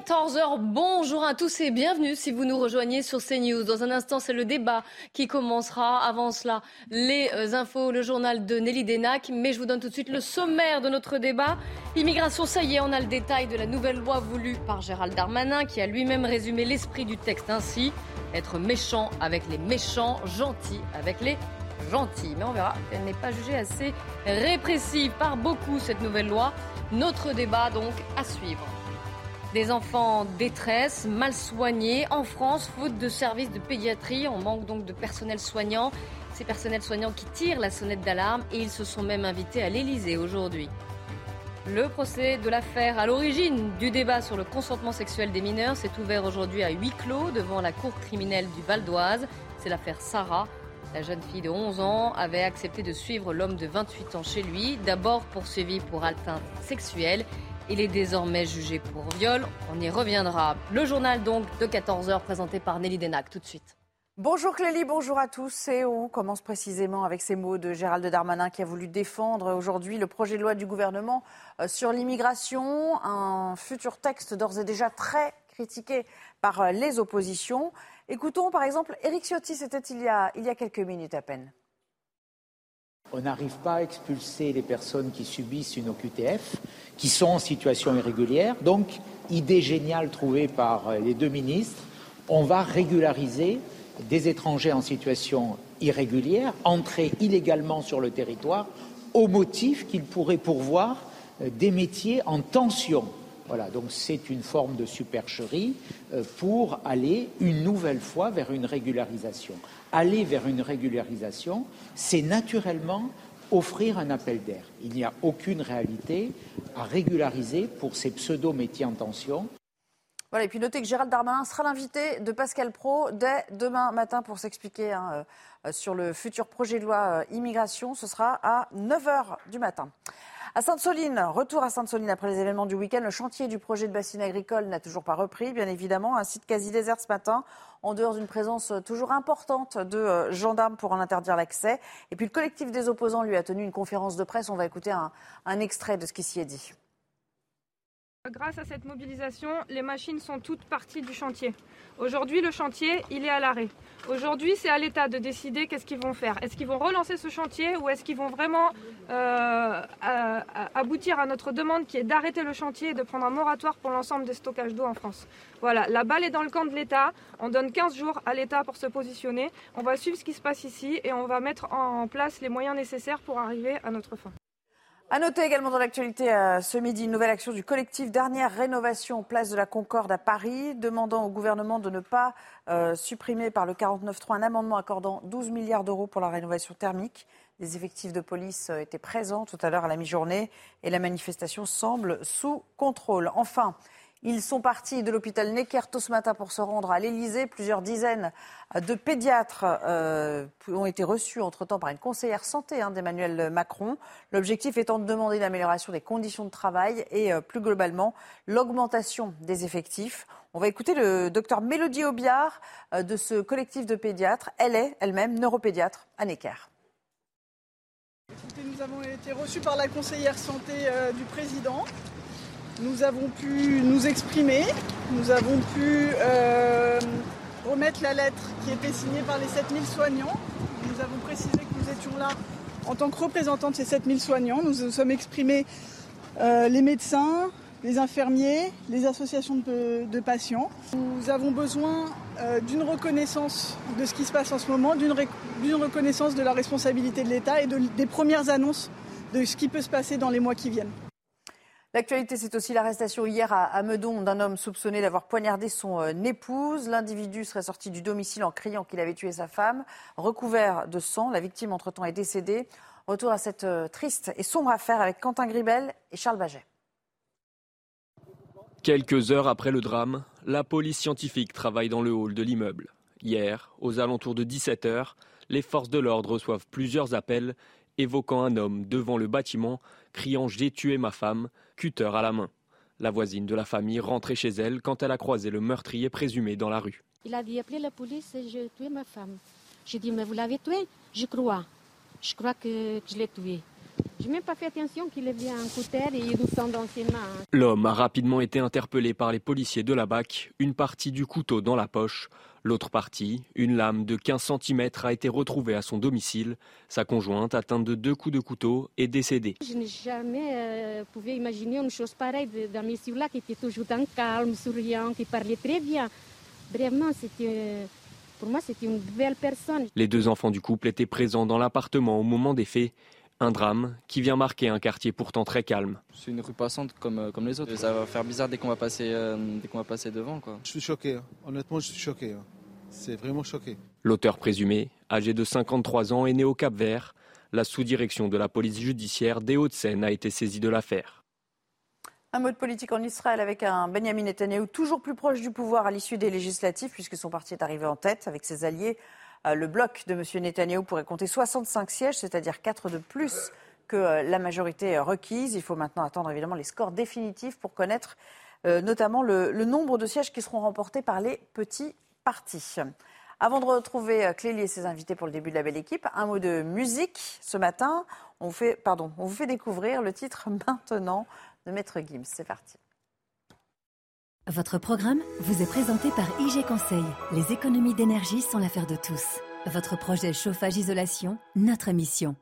14h, bonjour à tous et bienvenue si vous nous rejoignez sur CNews. Dans un instant, c'est le débat qui commencera. Avant cela, les euh, infos, le journal de Nelly Denac. Mais je vous donne tout de suite le sommaire de notre débat. Immigration, ça y est, on a le détail de la nouvelle loi voulue par Gérald Darmanin qui a lui-même résumé l'esprit du texte ainsi. Être méchant avec les méchants, gentil avec les gentils. Mais on verra, elle n'est pas jugée assez répressive par beaucoup cette nouvelle loi. Notre débat donc à suivre. Des enfants en détresse, mal soignés en France, faute de services de pédiatrie. On manque donc de personnel soignant. Ces personnels soignants qui tirent la sonnette d'alarme et ils se sont même invités à l'Elysée aujourd'hui. Le procès de l'affaire à l'origine du débat sur le consentement sexuel des mineurs s'est ouvert aujourd'hui à huis clos devant la cour criminelle du Val d'Oise. C'est l'affaire Sarah. La jeune fille de 11 ans avait accepté de suivre l'homme de 28 ans chez lui, d'abord poursuivi pour atteinte sexuelle il est désormais jugé pour viol. On y reviendra. Le journal donc de 14h présenté par Nelly Denac tout de suite. Bonjour Clélie, bonjour à tous. Et on commence précisément avec ces mots de Gérald Darmanin qui a voulu défendre aujourd'hui le projet de loi du gouvernement euh, sur l'immigration, un futur texte d'ores et déjà très critiqué par euh, les oppositions. Écoutons par exemple Éric Ciotti, c'était il, y a, il y a quelques minutes à peine. On n'arrive pas à expulser les personnes qui subissent une OQTF, qui sont en situation irrégulière. Donc, idée géniale trouvée par les deux ministres, on va régulariser des étrangers en situation irrégulière, entrés illégalement sur le territoire, au motif qu'ils pourraient pourvoir des métiers en tension. Voilà, donc c'est une forme de supercherie euh, pour aller une nouvelle fois vers une régularisation aller vers une régularisation, c'est naturellement offrir un appel d'air. Il n'y a aucune réalité à régulariser pour ces pseudo-métiers en tension. Voilà, et puis notez que Gérald Darmanin sera l'invité de Pascal Pro dès demain matin pour s'expliquer hein, euh, sur le futur projet de loi euh, immigration. Ce sera à 9h du matin. À Sainte-Soline, retour à Sainte-Soline après les événements du week-end. Le chantier du projet de bassine agricole n'a toujours pas repris, bien évidemment. Un site quasi désert ce matin, en dehors d'une présence toujours importante de euh, gendarmes pour en interdire l'accès. Et puis le collectif des opposants lui a tenu une conférence de presse. On va écouter un, un extrait de ce qui s'y est dit. Grâce à cette mobilisation, les machines sont toutes parties du chantier. Aujourd'hui, le chantier, il est à l'arrêt. Aujourd'hui, c'est à l'État de décider qu'est-ce qu'ils vont faire. Est-ce qu'ils vont relancer ce chantier ou est-ce qu'ils vont vraiment euh, aboutir à notre demande qui est d'arrêter le chantier et de prendre un moratoire pour l'ensemble des stockages d'eau en France? Voilà, la balle est dans le camp de l'État. On donne 15 jours à l'État pour se positionner. On va suivre ce qui se passe ici et on va mettre en place les moyens nécessaires pour arriver à notre fin. À noter également dans l'actualité euh, ce midi une nouvelle action du collectif Dernière Rénovation Place de la Concorde à Paris, demandant au gouvernement de ne pas euh, supprimer par le 49.3 un amendement accordant 12 milliards d'euros pour la rénovation thermique. Les effectifs de police euh, étaient présents tout à l'heure à la mi-journée et la manifestation semble sous contrôle. Enfin, ils sont partis de l'hôpital Necker tôt ce matin pour se rendre à l'Elysée. Plusieurs dizaines de pédiatres euh, ont été reçus entre-temps par une conseillère santé hein, d'Emmanuel Macron. L'objectif étant de demander l'amélioration des conditions de travail et euh, plus globalement l'augmentation des effectifs. On va écouter le docteur Mélodie Aubiard euh, de ce collectif de pédiatres. Elle est elle-même neuropédiatre à Necker. Nous avons été reçus par la conseillère santé du président nous avons pu nous exprimer, nous avons pu euh, remettre la lettre qui était signée par les 7000 soignants. Nous avons précisé que nous étions là en tant que représentants de ces 7000 soignants. Nous nous sommes exprimés euh, les médecins, les infirmiers, les associations de, patients. Nous avons besoin euh, d'une reconnaissance de ce qui se passe en ce moment, d'une reconnaissance de la responsabilité de l'État et des premières annonces de ce qui peut se passer dans les mois qui viennent. L'actualité, c'est aussi l'arrestation hier à, Meudon d'un homme soupçonné d'avoir poignardé son euh, épouse. L'individu serait sorti du domicile en criant qu'il avait tué sa femme. Recouvert de sang, la victime entre-temps est décédée. Retour à cette euh, triste et sombre affaire avec Quentin Gribel et Charles Baget. Quelques heures après le drame, la police scientifique travaille dans le hall de l'immeuble. Hier, aux alentours de 17h, les forces de l'ordre reçoivent plusieurs appels évoquant un homme devant le bâtiment criant J'ai tué ma femme, cutter à la main. La voisine de la famille rentrait chez elle quand elle a croisé le meurtrier présumé dans la rue. Il a dit appelez la police, j'ai tué ma femme. J'ai dit mais vous l'avez tué? Je crois. Je crois que, je l'ai tué. Je n'ai même pas fait attention qu'il avait un couteau et il nous sent dans ses mains. L'homme a rapidement été interpellé par les policiers de la BAC, une partie du couteau dans la poche. L'autre partie, une lame de 15 cm, a été retrouvée à son domicile. Sa conjointe, atteinte de deux coups de couteau, est décédée. Je n'ai jamais euh, pu imaginer une chose pareille d'un monsieur-là qui était toujours dans calme, souriant, qui parlait très bien. Vraiment, c'était... Pour moi, c'était une belle personne. Les deux enfants du couple étaient présents dans l'appartement au moment des faits. Un drame qui vient marquer un quartier pourtant très calme. C'est une rue passante comme, euh, comme les autres. Ça va faire bizarre dès qu'on va passer, euh, dès qu'on va passer devant. Quoi. Je suis choqué, hein. honnêtement je suis choqué. Hein. C'est vraiment choqué. L'auteur présumé, âgé de 53 ans, est né au Cap Vert. La sous-direction de la police judiciaire des Hauts-de-Seine a été saisie de l'affaire. Un mot de politique en Israël avec un Benjamin Netanyahu toujours plus proche du pouvoir à l'issue des législatives, puisque son parti est arrivé en tête avec ses alliés le bloc de M. Netanyahou pourrait compter 65 sièges, c'est-à-dire 4 de plus que euh, la majorité requise. Il faut maintenant attendre évidemment les scores définitifs pour connaître euh, notamment le, nombre de sièges qui seront remportés par les petits partis. Avant de retrouver Clélie et ses invités pour le début de la belle équipe, un mot de musique. Ce matin, on vous fait, pardon, on vous fait découvrir le titre Maintenant de Maître Gims. C'est parti. Votre programme vous est présenté par IG Conseil. Les économies d'énergie sont l'affaire de tous. Votre projet chauffage-isolation, notre mission.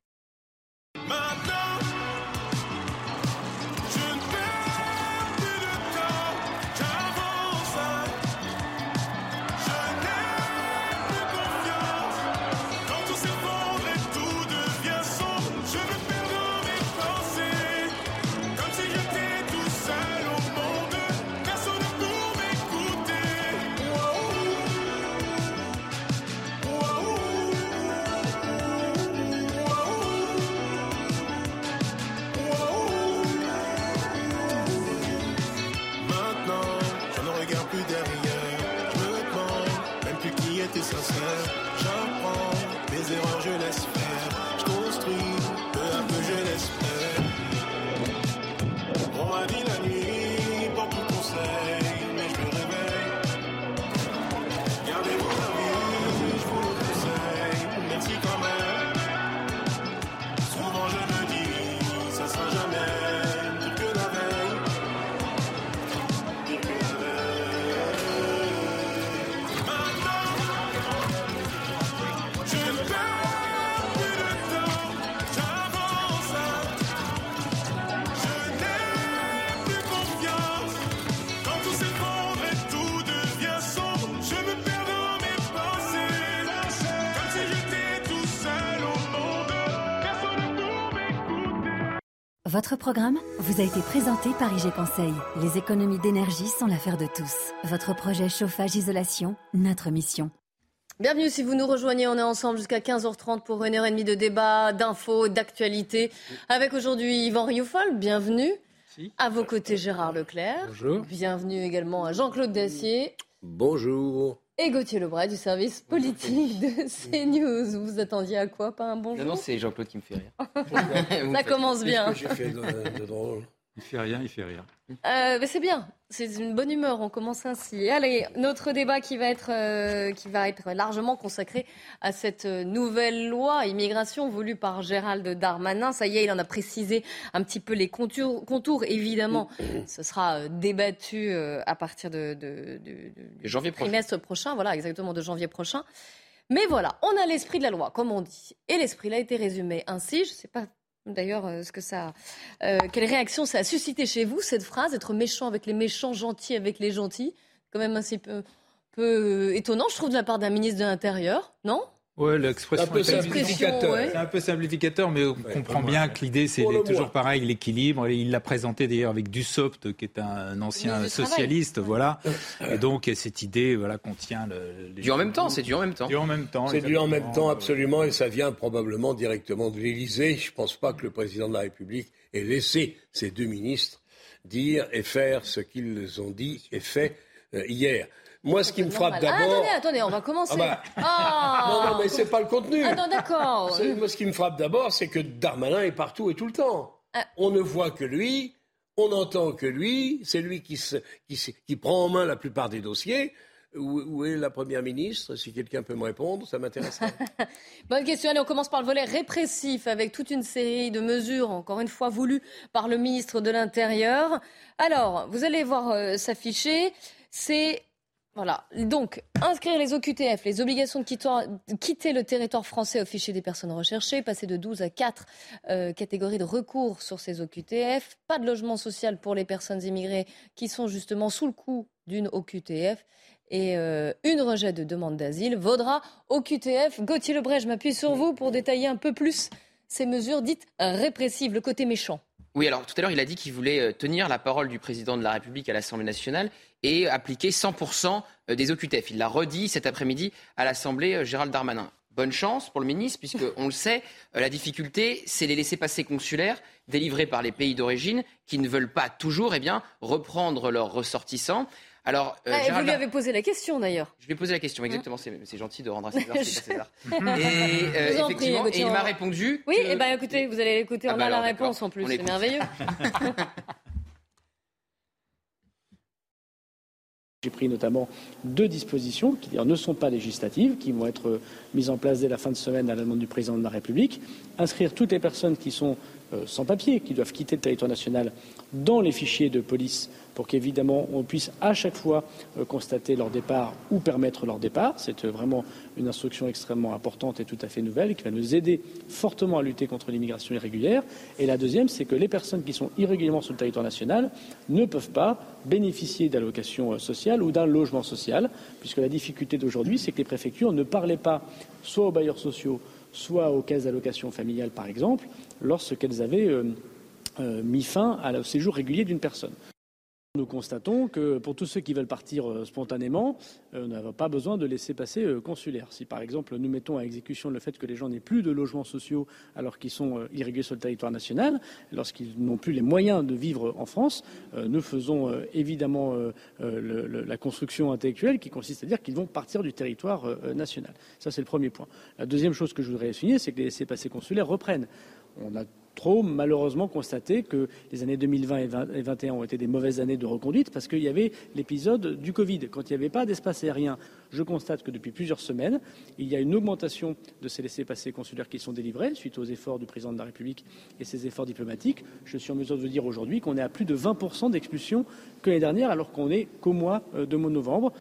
Votre programme vous a été présenté par IG Conseil. Les économies d'énergie sont l'affaire de tous. Votre projet chauffage-isolation, notre mission. Bienvenue si vous nous rejoignez. On est ensemble jusqu'à 15h30 pour une heure et demie de débat, d'infos, d'actualité. Avec aujourd'hui Yvan Rioufol, bienvenue. À vos côtés Gérard Leclerc. Bonjour. Bienvenue également à Jean-Claude Dacier. Bonjour et Gauthier Lebray du service politique de CNews. Vous attendiez à quoi Pas un bonjour? Non, non c'est Jean-Claude qui me fait rire. Ça commence bien. J'ai fait de drôle? Il fait rien, il fait rien. Euh, c'est bien, c'est une bonne humeur, on commence ainsi. Allez, notre débat qui va être, euh, qui va être largement consacré à cette nouvelle loi immigration voulue par Gérald Darmanin. Ça y est, il en a précisé un petit peu les contours. contours. Évidemment, ce sera euh, débattu à partir de, de, de, janvier trimestre prochain. Voilà, exactement, de janvier prochain. Mais voilà, on a l'esprit de la loi, comme on dit. Et l'esprit a été résumé ainsi. Je ne sais pas D'ailleurs, euh, ce que ça, euh, quelle réaction ça a suscité chez vous cette phrase, être méchant avec les méchants, gentil avec les gentils, quand même un peu, peu euh, étonnant, je trouve, de la part d'un ministre de l'Intérieur, non? Ouais, l'expression est simplificateur. C'est un peu simplificateur, mais on comprend bien que l'idée, c'est toujours pareil, l'équilibre. Il l'a présenté d'ailleurs avec Dussopt, qui est un ancien socialiste, voilà. Et donc, cette idée, voilà, contient le. les- Du en même temps, c'est du en même temps. Du en même temps. C'est du en même temps, absolument, et ça vient probablement directement de l'Élysée. Je ne pense pas que le président de la République ait laissé ces deux ministres dire et faire ce qu'ils ont dit et fait euh, hier. Moi, ce qui me frappe Normal. Ah, d'abord. attendez, attendez, on va commencer. Ah bah. Ah Non, non, mais c'est pas le contenu. Ah non, d'accord. Moi, ce qui me frappe d'abord, c'est que Darmanin est partout et tout le temps. Ah. On ne voit que lui, on n'entend que lui, c'est lui qui, se- qui, se- qui prend en main la plupart des dossiers. Où, où est la Première ministre Si quelqu'un peut me répondre, ça m'intéresserait. Bonne question. Allez, on commence par le volet répressif avec toute une série de mesures, encore une fois voulues par le ministre de l'Intérieur. Alors, vous allez voir euh, s'afficher. C'est. Voilà. Donc, inscrire les OQTF, les obligations de quitter, le territoire français au fichier des personnes recherchées, passer de 12 à 4 euh, catégories de recours sur ces OQTF, pas de logement social pour les personnes immigrées qui sont justement sous le coup d'une OQTF et euh, une rejet de demande d'asile vaudra OQTF. Gauthier Lebray, je m'appuie sur vous pour détailler un peu plus ces mesures dites répressives, le côté méchant. Oui, alors tout à l'heure, il a dit qu'il voulait euh, tenir la parole du président de la République à l'Assemblée nationale et appliquer 100% des OQTF. Il l'a redit cet après-midi à l'Assemblée, euh, Gérald Darmanin. Bonne chance pour le ministre, puisque on le sait, euh, la difficulté, c'est les laissés-passer consulaires délivrés par les pays d'origine qui ne veulent pas toujours eh bien, reprendre leurs ressortissants. Alors, euh, Ah, et vous lui avez posé la question d'ailleurs. je lui ai posé la question, exactement. C'est c'est gentil de rendre à César ce César. Et, euh, prie, effectivement, et il m'a répondu. Oui, que- et ben écoutez, vous allez l'écouter, Ah on bah a la réponse en plus, c'est merveilleux. J'ai pris notamment deux dispositions qui d'ailleurs, ne sont pas législatives, qui vont être euh, mises en place dès la fin de semaine à la demande du président de la République. Inscrire toutes les personnes qui sont sans papier, qui doivent quitter le territoire national, dans les fichiers de police pour qu'évidemment on puisse à chaque fois euh, constater leur départ ou permettre leur départ. C'est euh, vraiment une instruction extrêmement importante et tout à fait nouvelle qui va nous aider fortement à lutter contre l'immigration irrégulière. Et la deuxième, c'est que les personnes qui sont irrégulièrement sur le territoire national ne peuvent pas bénéficier d'allocations euh, sociales ou d'un logement social, puisque la difficulté d'aujourd'hui, c'est que les préfectures ne parlaient pas soit aux bailleurs sociaux, soit aux caisses d'allocation familiale, par exemple, lorsqu'elles avaient euh, euh, mis fin au séjour régulier d'une personne. Nous constatons que pour tous ceux qui veulent partir euh, spontanément, euh, on n'a pas besoin de laisser passer euh, consulaire. Si par exemple nous mettons à exécution le fait que les gens n'aient plus de logements sociaux alors qu'ils sont irréguliers sur le territoire national, lorsqu'ils n'ont plus les moyens de vivre en France, nous faisons évidemment la construction intellectuelle qui consiste à dire qu'ils vont partir du territoire national. Ça c'est le premier point. La deuxième chose que je voudrais souligner, c'est que les laissés-passer consulaires reprennent. Trop malheureusement constaté que les années 2020 et 2021 ont été des mauvaises années de reconduite parce qu'il y avait l'épisode du Covid. Quand il n'y avait pas d'espace aérien, je constate que depuis plusieurs semaines, il y a une augmentation de ces laissés-passer consulaires qui sont délivrés suite aux efforts du président de la République et ses efforts diplomatiques. Je suis en mesure de vous dire aujourd'hui qu'on est à plus de 20% d'expulsions que l'année dernière alors qu'on est qu'au mois euh, de novembre.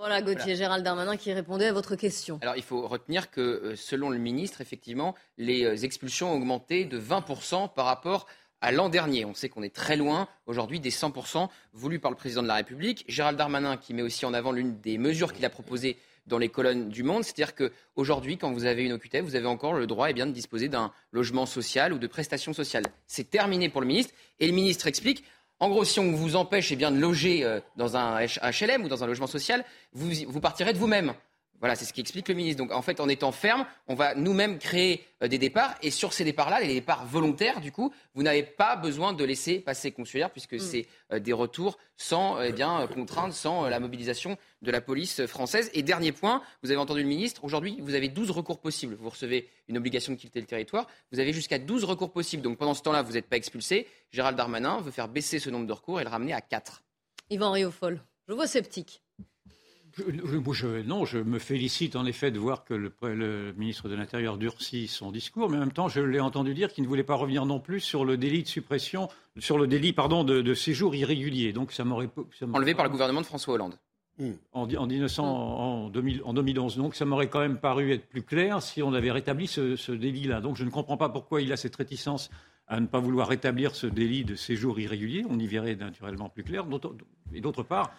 Voilà Gauthier Gérald Darmanin qui répondait à votre question. Alors il faut retenir que euh, selon le ministre, effectivement, les euh, expulsions ont augmenté de 20% par rapport à l'an dernier. On sait qu'on est très loin aujourd'hui des 100% voulus par le président de la République. Gérald Darmanin qui met aussi en avant l'une des mesures qu'il a proposées dans les colonnes du Monde, c'est-à-dire qu'aujourd'hui, quand vous avez une OQTF, vous avez encore le droit eh bien, de disposer d'un logement social ou de prestations sociales. C'est terminé pour le ministre et le ministre explique en gros, si on vous empêche eh bien, de loger euh, dans un HLM ou dans un logement social, vous, vous partirez de vous-même. Voilà, c'est ce qu'explique le ministre. Donc, en fait, en étant ferme, on va nous-mêmes créer euh, des départs. Et sur ces départs-là, les départs volontaires, du coup, vous n'avez pas besoin de laisser passer consulaire, puisque c'est euh, des retours sans euh, eh bien, contrainte, sans la mobilisation de la police française. Et dernier point, vous avez entendu le ministre, aujourd'hui, vous avez 12 recours possibles. Vous recevez une obligation de quitter le territoire, vous avez jusqu'à 12 recours possibles. Donc, pendant ce temps-là, vous n'êtes pas expulsé. Gérald Darmanin veut faire baisser ce nombre de recours et le ramener à 4. Yvan Riofol, je vois sceptique. Je- non, je me félicite en effet de voir que le, le ministre de l'Intérieur durcit son discours, mais en même temps, je l'ai entendu dire qu'il ne voulait pas revenir non plus sur le délit de suppression, sur le délit, pardon, de, de séjour irrégulier. Donc ça m'aurait Enlevé par le gouvernement de François Hollande. en, di- en 1900, en, 2000 en 2011. Donc ça m'aurait quand même paru être plus clair si on avait rétabli ce, ce délit-là. Donc je ne comprends pas pourquoi il a cette réticence à ne pas vouloir rétablir ce délit de séjour irrégulier. On y verrait naturellement plus clair. Et d'autre part,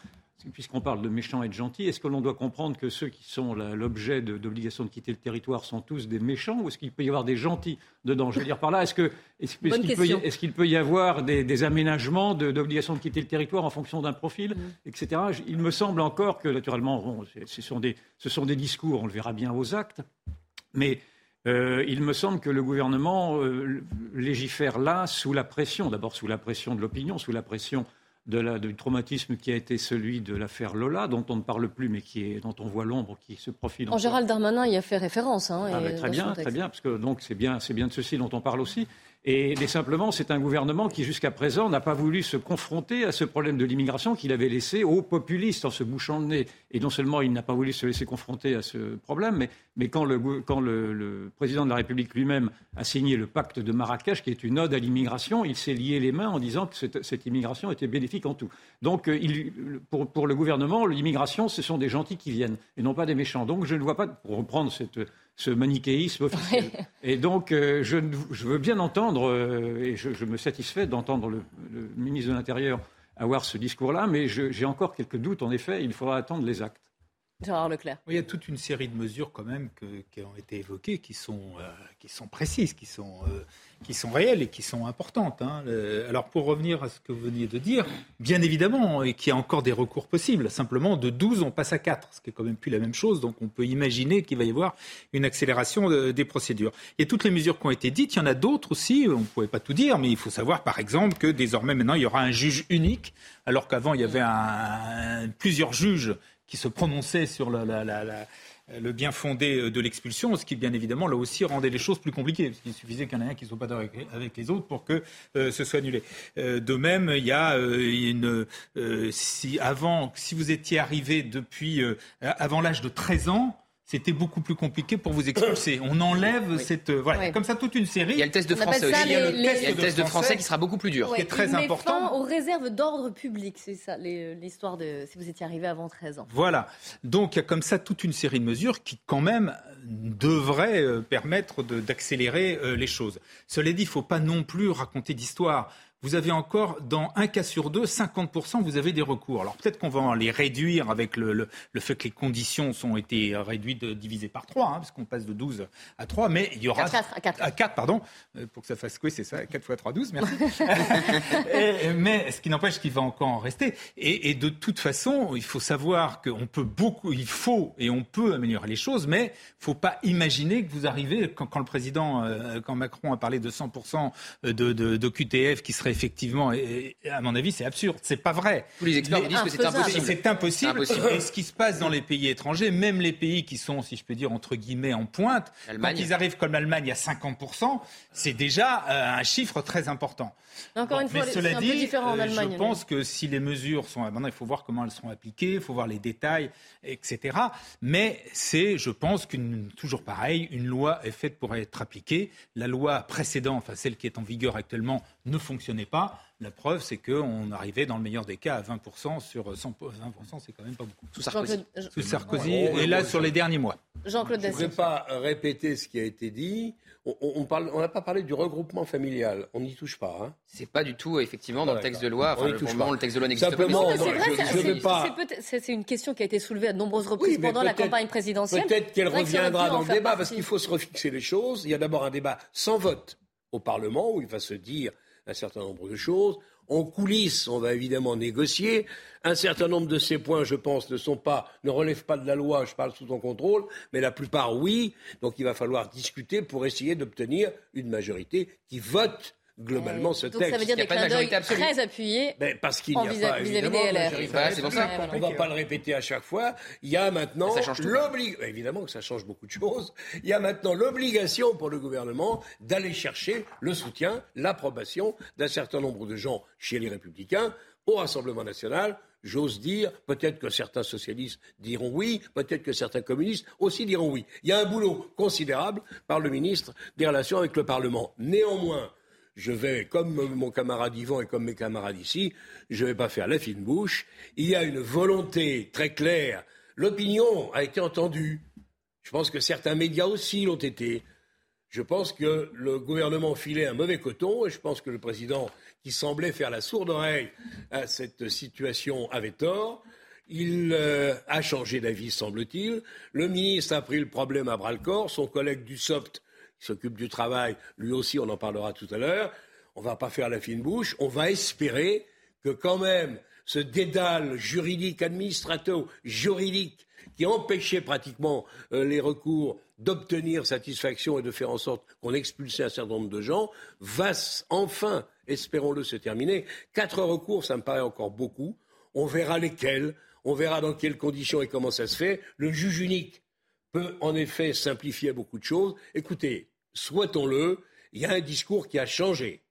puisqu'on parle de méchants et de gentils, est-ce que l'on doit comprendre que ceux qui sont l'objet d'obligation de, quitter le territoire sont tous des méchants ou est-ce qu'il peut y avoir des gentils dedans? Je veux dire par là, est-ce qu'il est qu peut, y avoir des, aménagements d'obligation de, quitter le territoire en fonction d'un profil, mm. etc. Il me semble encore que, naturellement, ce, sont des, ce sont des discours, on le verra bien aux actes, mais euh, il me semble que le gouvernement euh, légifère là sous la pression, d'abord sous la pression de l'opinion, sous la pression du traumatisme qui a été celui de l'affaire Lola, dont on ne parle plus, mais qui est, dont on voit l'ombre qui se profile. En Gérald Darmanin y a fait référence. Hein, ah, très bien, très bien, parce que donc c'est bien, c'est bien de ceci dont on parle aussi. Et, simplement, c'est un gouvernement qui, jusqu'à présent, n'a pas voulu se confronter à ce problème de l'immigration qu'il avait laissé aux populistes en se bouchant le nez. Et non seulement il n'a pas voulu se laisser confronter à ce problème, mais, quand, le, président de la République lui-même a signé le pacte de Marrakech, qui est une ode à l'immigration, il s'est lié les mains en disant que cette, immigration était bénéfique en tout. Donc, euh, pour, pour le gouvernement, l'immigration, ce sont des gentils qui viennent et non pas des méchants. Donc, je ne vois pas, pour reprendre cette ce manichéisme officiel. Et donc, euh, je, veux bien entendre, euh, et je, me satisfais d'entendre le, ministre de l'Intérieur avoir ce discours-là, mais j'ai encore quelques doutes. En effet, il faudra attendre les actes. Il y a toute une série de mesures quand même qui ont été évoquées, qui sont, euh, qui sont précises, qui sont qui sont réelles et qui sont importantes. Hein. Alors pour revenir à ce que vous veniez de dire, bien évidemment, et qu'il y a encore des recours possibles. Simplement, de 12, on passe à 4, ce qui est quand même plus la même chose. Donc on peut imaginer qu'il va y avoir une accélération des procédures. Il y a toutes les mesures qui ont été dites. Il y en a d'autres aussi. On ne pouvait pas tout dire, mais il faut savoir, par exemple, que désormais, maintenant, il y aura un juge unique, alors qu'avant, il y avait plusieurs juges qui se prononçaient sur la, la, la le bien fondé euh, de l'expulsion, ce qui bien évidemment là aussi rendait les choses plus compliquées, parce qu'il suffisait qu'il y en ait un qui ne soit pas d'accord avec les autres pour que euh, ce soit annulé. Euh, de même, il y a une si avant, si vous étiez arrivé depuis avant l'âge de 13 ans, c'était beaucoup plus compliqué pour vous expulser. On enlève cette. Euh, voilà, comme ça toute une série. Il y a le test de français aussi. il y a le test, de, français qui sera beaucoup plus dur. qui est très important. Fin aux réserves d'ordre public, c'est ça l'histoire de si vous étiez arrivé avant 13 ans. Voilà. Donc il y a comme ça toute une série de mesures qui, quand même, devraient euh, permettre d'accélérer euh, les choses. Cela dit, il ne faut pas non plus raconter d'histoire vous avez encore, dans un cas sur deux, 50%, vous avez des recours. Alors peut-être qu'on va les réduire avec le, le, le, fait que les conditions sont été réduites, divisées par 3, hein, parce qu'on passe de 12 à 3, mais il y aura... 4, à 4. À 4, pardon, euh, pour que ça fasse quoi, c'est ça, 4 fois 3, 12, merci. mais ce qui n'empêche qu'il va encore en rester. Et, et, de toute façon, il faut savoir qu'on peut beaucoup, il faut et on peut améliorer les choses, mais il ne faut pas imaginer que vous arrivez, quand, quand le président, euh, quand Macron a parlé de 100% de, de, de QTF qui serait effectivement, et, à mon avis, c'est absurde. C'est pas vrai. Tous les experts disent que c'est impossible. C'est impossible. Et ce qui se passe dans les pays étrangers, même les pays qui sont, si je peux dire, entre guillemets, en pointe, quand ils arrivent comme l'Allemagne à 50%, c'est déjà euh, un chiffre très important. Encore une fois, c'est un peu différent en euh, Allemagne. Je pense que si les mesures sont. Maintenant, il faut voir comment elles sont appliquées, il faut voir les détails, etc. Mais c'est, je pense, qu'une toujours pareil, une loi est faite pour être appliquée. La loi précédente, enfin celle qui est en vigueur actuellement, ne fonctionnait pas. La preuve, c'est qu'on arrivait dans le meilleur des cas à 20% sur 100%. 20%, c'est quand même pas beaucoup. Sous Sarkozy. Sous Sarkozy, et là, sur les derniers mois. Jean-Claude Je ne vais pas répéter ce qui a été dit. On n'a pas parlé du regroupement familial. On n'y touche pas. Hein. C'est pas du tout, effectivement, dans le texte de loi. Enfin, le, le texte de loi n'existe pas. C'est une question qui a été soulevée à de nombreuses reprises pendant la campagne présidentielle. Peut-être qu'elle reviendra dans le débat, parce qu'il faut se refixer les choses. Il y a d'abord un débat sans vote au Parlement, où il va se dire un certain nombre de choses. En coulisses, on va évidemment négocier. Un certain nombre de ces points, je pense, ne ne relèvent pas de la loi, je parle sous ton contrôle, mais la plupart, oui. Donc il va falloir discuter pour essayer d'obtenir une majorité qui vote globalement ce Donc texte. ça veut dire des clins d'œil très appuyés ben, parce qu'il n'y a pas, vis-à-vis des LR. c'est pour ça. On ne va pas le répéter à chaque fois. Il y a maintenant l'obligation, évidemment que ça change beaucoup de choses, il y a maintenant l'obligation pour le gouvernement d'aller chercher le soutien, l'approbation d'un certain nombre de gens chez les Républicains au Rassemblement national. J'ose dire, peut-être que certains socialistes diront oui, peut-être que certains communistes aussi diront oui. Il y a un boulot considérable par le ministre des Relations avec le Parlement. Néanmoins, je vais, comme mon camarade Yvan et comme mes camarades ici, je ne vais pas faire la fine bouche. Il y a une volonté très claire. L'opinion a été entendue. Je pense que certains médias aussi l'ont été. Je pense que le gouvernement filait un mauvais coton et je pense que le président, qui semblait faire la sourde oreille à cette situation, avait tort. Il euh, a changé d'avis, semble-t-il. Le ministre a pris le problème à bras-le-corps. Son collègue du SOPT, s'occupe du travail, lui aussi, on en parlera tout à l'heure. On ne va pas faire la fine bouche. On va espérer que quand même ce dédale juridique, administratif, juridique, qui empêchait pratiquement euh, les recours d'obtenir satisfaction et de faire en sorte qu'on expulsait un certain nombre de gens, va enfin, espérons-le, se terminer. Quatre recours, ça me paraît encore beaucoup. On verra lesquels. On verra dans quelles conditions et comment ça se fait. Le juge unique peut en effet simplifier beaucoup de choses. Écoutez, souhaitons-le, il y a un discours qui a changé.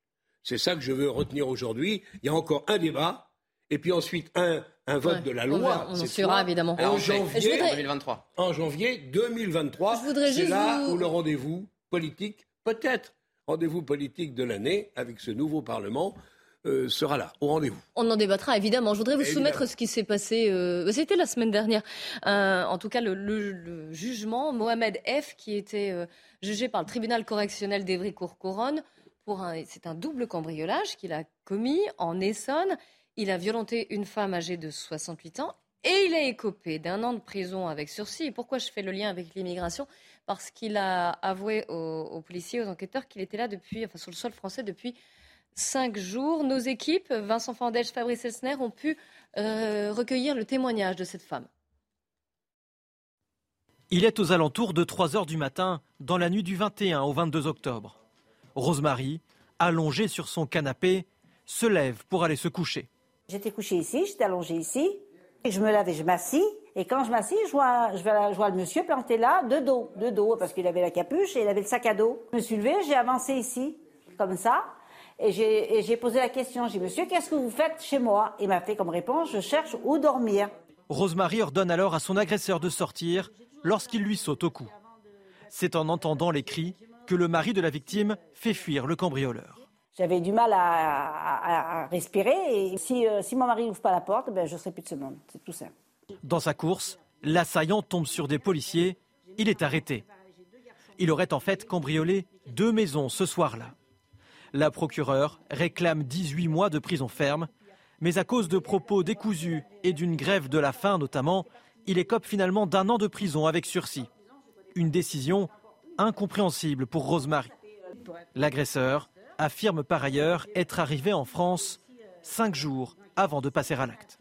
C'est ça que je veux retenir aujourd'hui. Il y a encore un débat, et puis ensuite un, un vote de la loi. On, en évidemment. En janvier, 2023. En janvier 2023. C'est là où le rendez-vous politique, peut-être rendez-vous politique de l'année avec ce nouveau Parlement, euh, sera là, au rendez-vous. On en débattra évidemment. Je voudrais vous soumettre ce qui s'est passé. Euh, c'était la semaine dernière. Euh, en tout cas, le, jugement Mohamed F, qui était jugé par le tribunal correctionnel d'Evry-Courcouronne pour un, c'est un double cambriolage qu'il a commis en Essonne. Il a violenté une femme âgée de 68 ans et il a écopé d'un an de prison avec sursis. Et pourquoi je fais le lien avec l'immigration? Parce qu'il a avoué aux, policiers, aux enquêteurs, qu'il était là depuis, enfin, sur le sol français depuis cinq jours. Nos équipes, Vincent Fandèche, Fabrice Elsner, ont pu euh, recueillir le témoignage de cette femme. Il est aux alentours de 3 heures du matin, dans la nuit du 21 au 22 octobre. Rosemary, allongée sur son canapé, se lève pour aller se coucher. J'étais couchée ici, j'étais allongée ici, et je me lève et je m'assis. Et quand je m'assis, je vois, je, vois, le monsieur planté là, de dos, de dos, parce qu'il avait la capuche et il avait le sac à dos. Je me suis levée, j'ai avancé ici, comme ça. Et j'ai posé la question, j'ai dit, monsieur, qu'est-ce que vous faites chez moi? Il m'a fait comme réponse, je cherche où dormir. Rosemary ordonne alors à son agresseur de sortir lorsqu'il lui saute au cou. C'est en entendant les cris que le mari de la victime fait fuir le cambrioleur. J'avais du mal à, respirer et si, euh, si mon mari n'ouvre pas la porte, ben, je ne serai plus de ce monde. C'est tout ça. Dans sa course, l'assaillant tombe sur des policiers. Il est arrêté. Il aurait en fait cambriolé deux maisons ce soir-là. La procureure réclame 18 mois de prison ferme, mais à cause de propos décousus et d'une grève de la faim notamment, il écope finalement d'un an de prison avec sursis. Une décision incompréhensible pour Rosemary. L'agresseur affirme par ailleurs être arrivé en France cinq jours avant de passer à l'acte.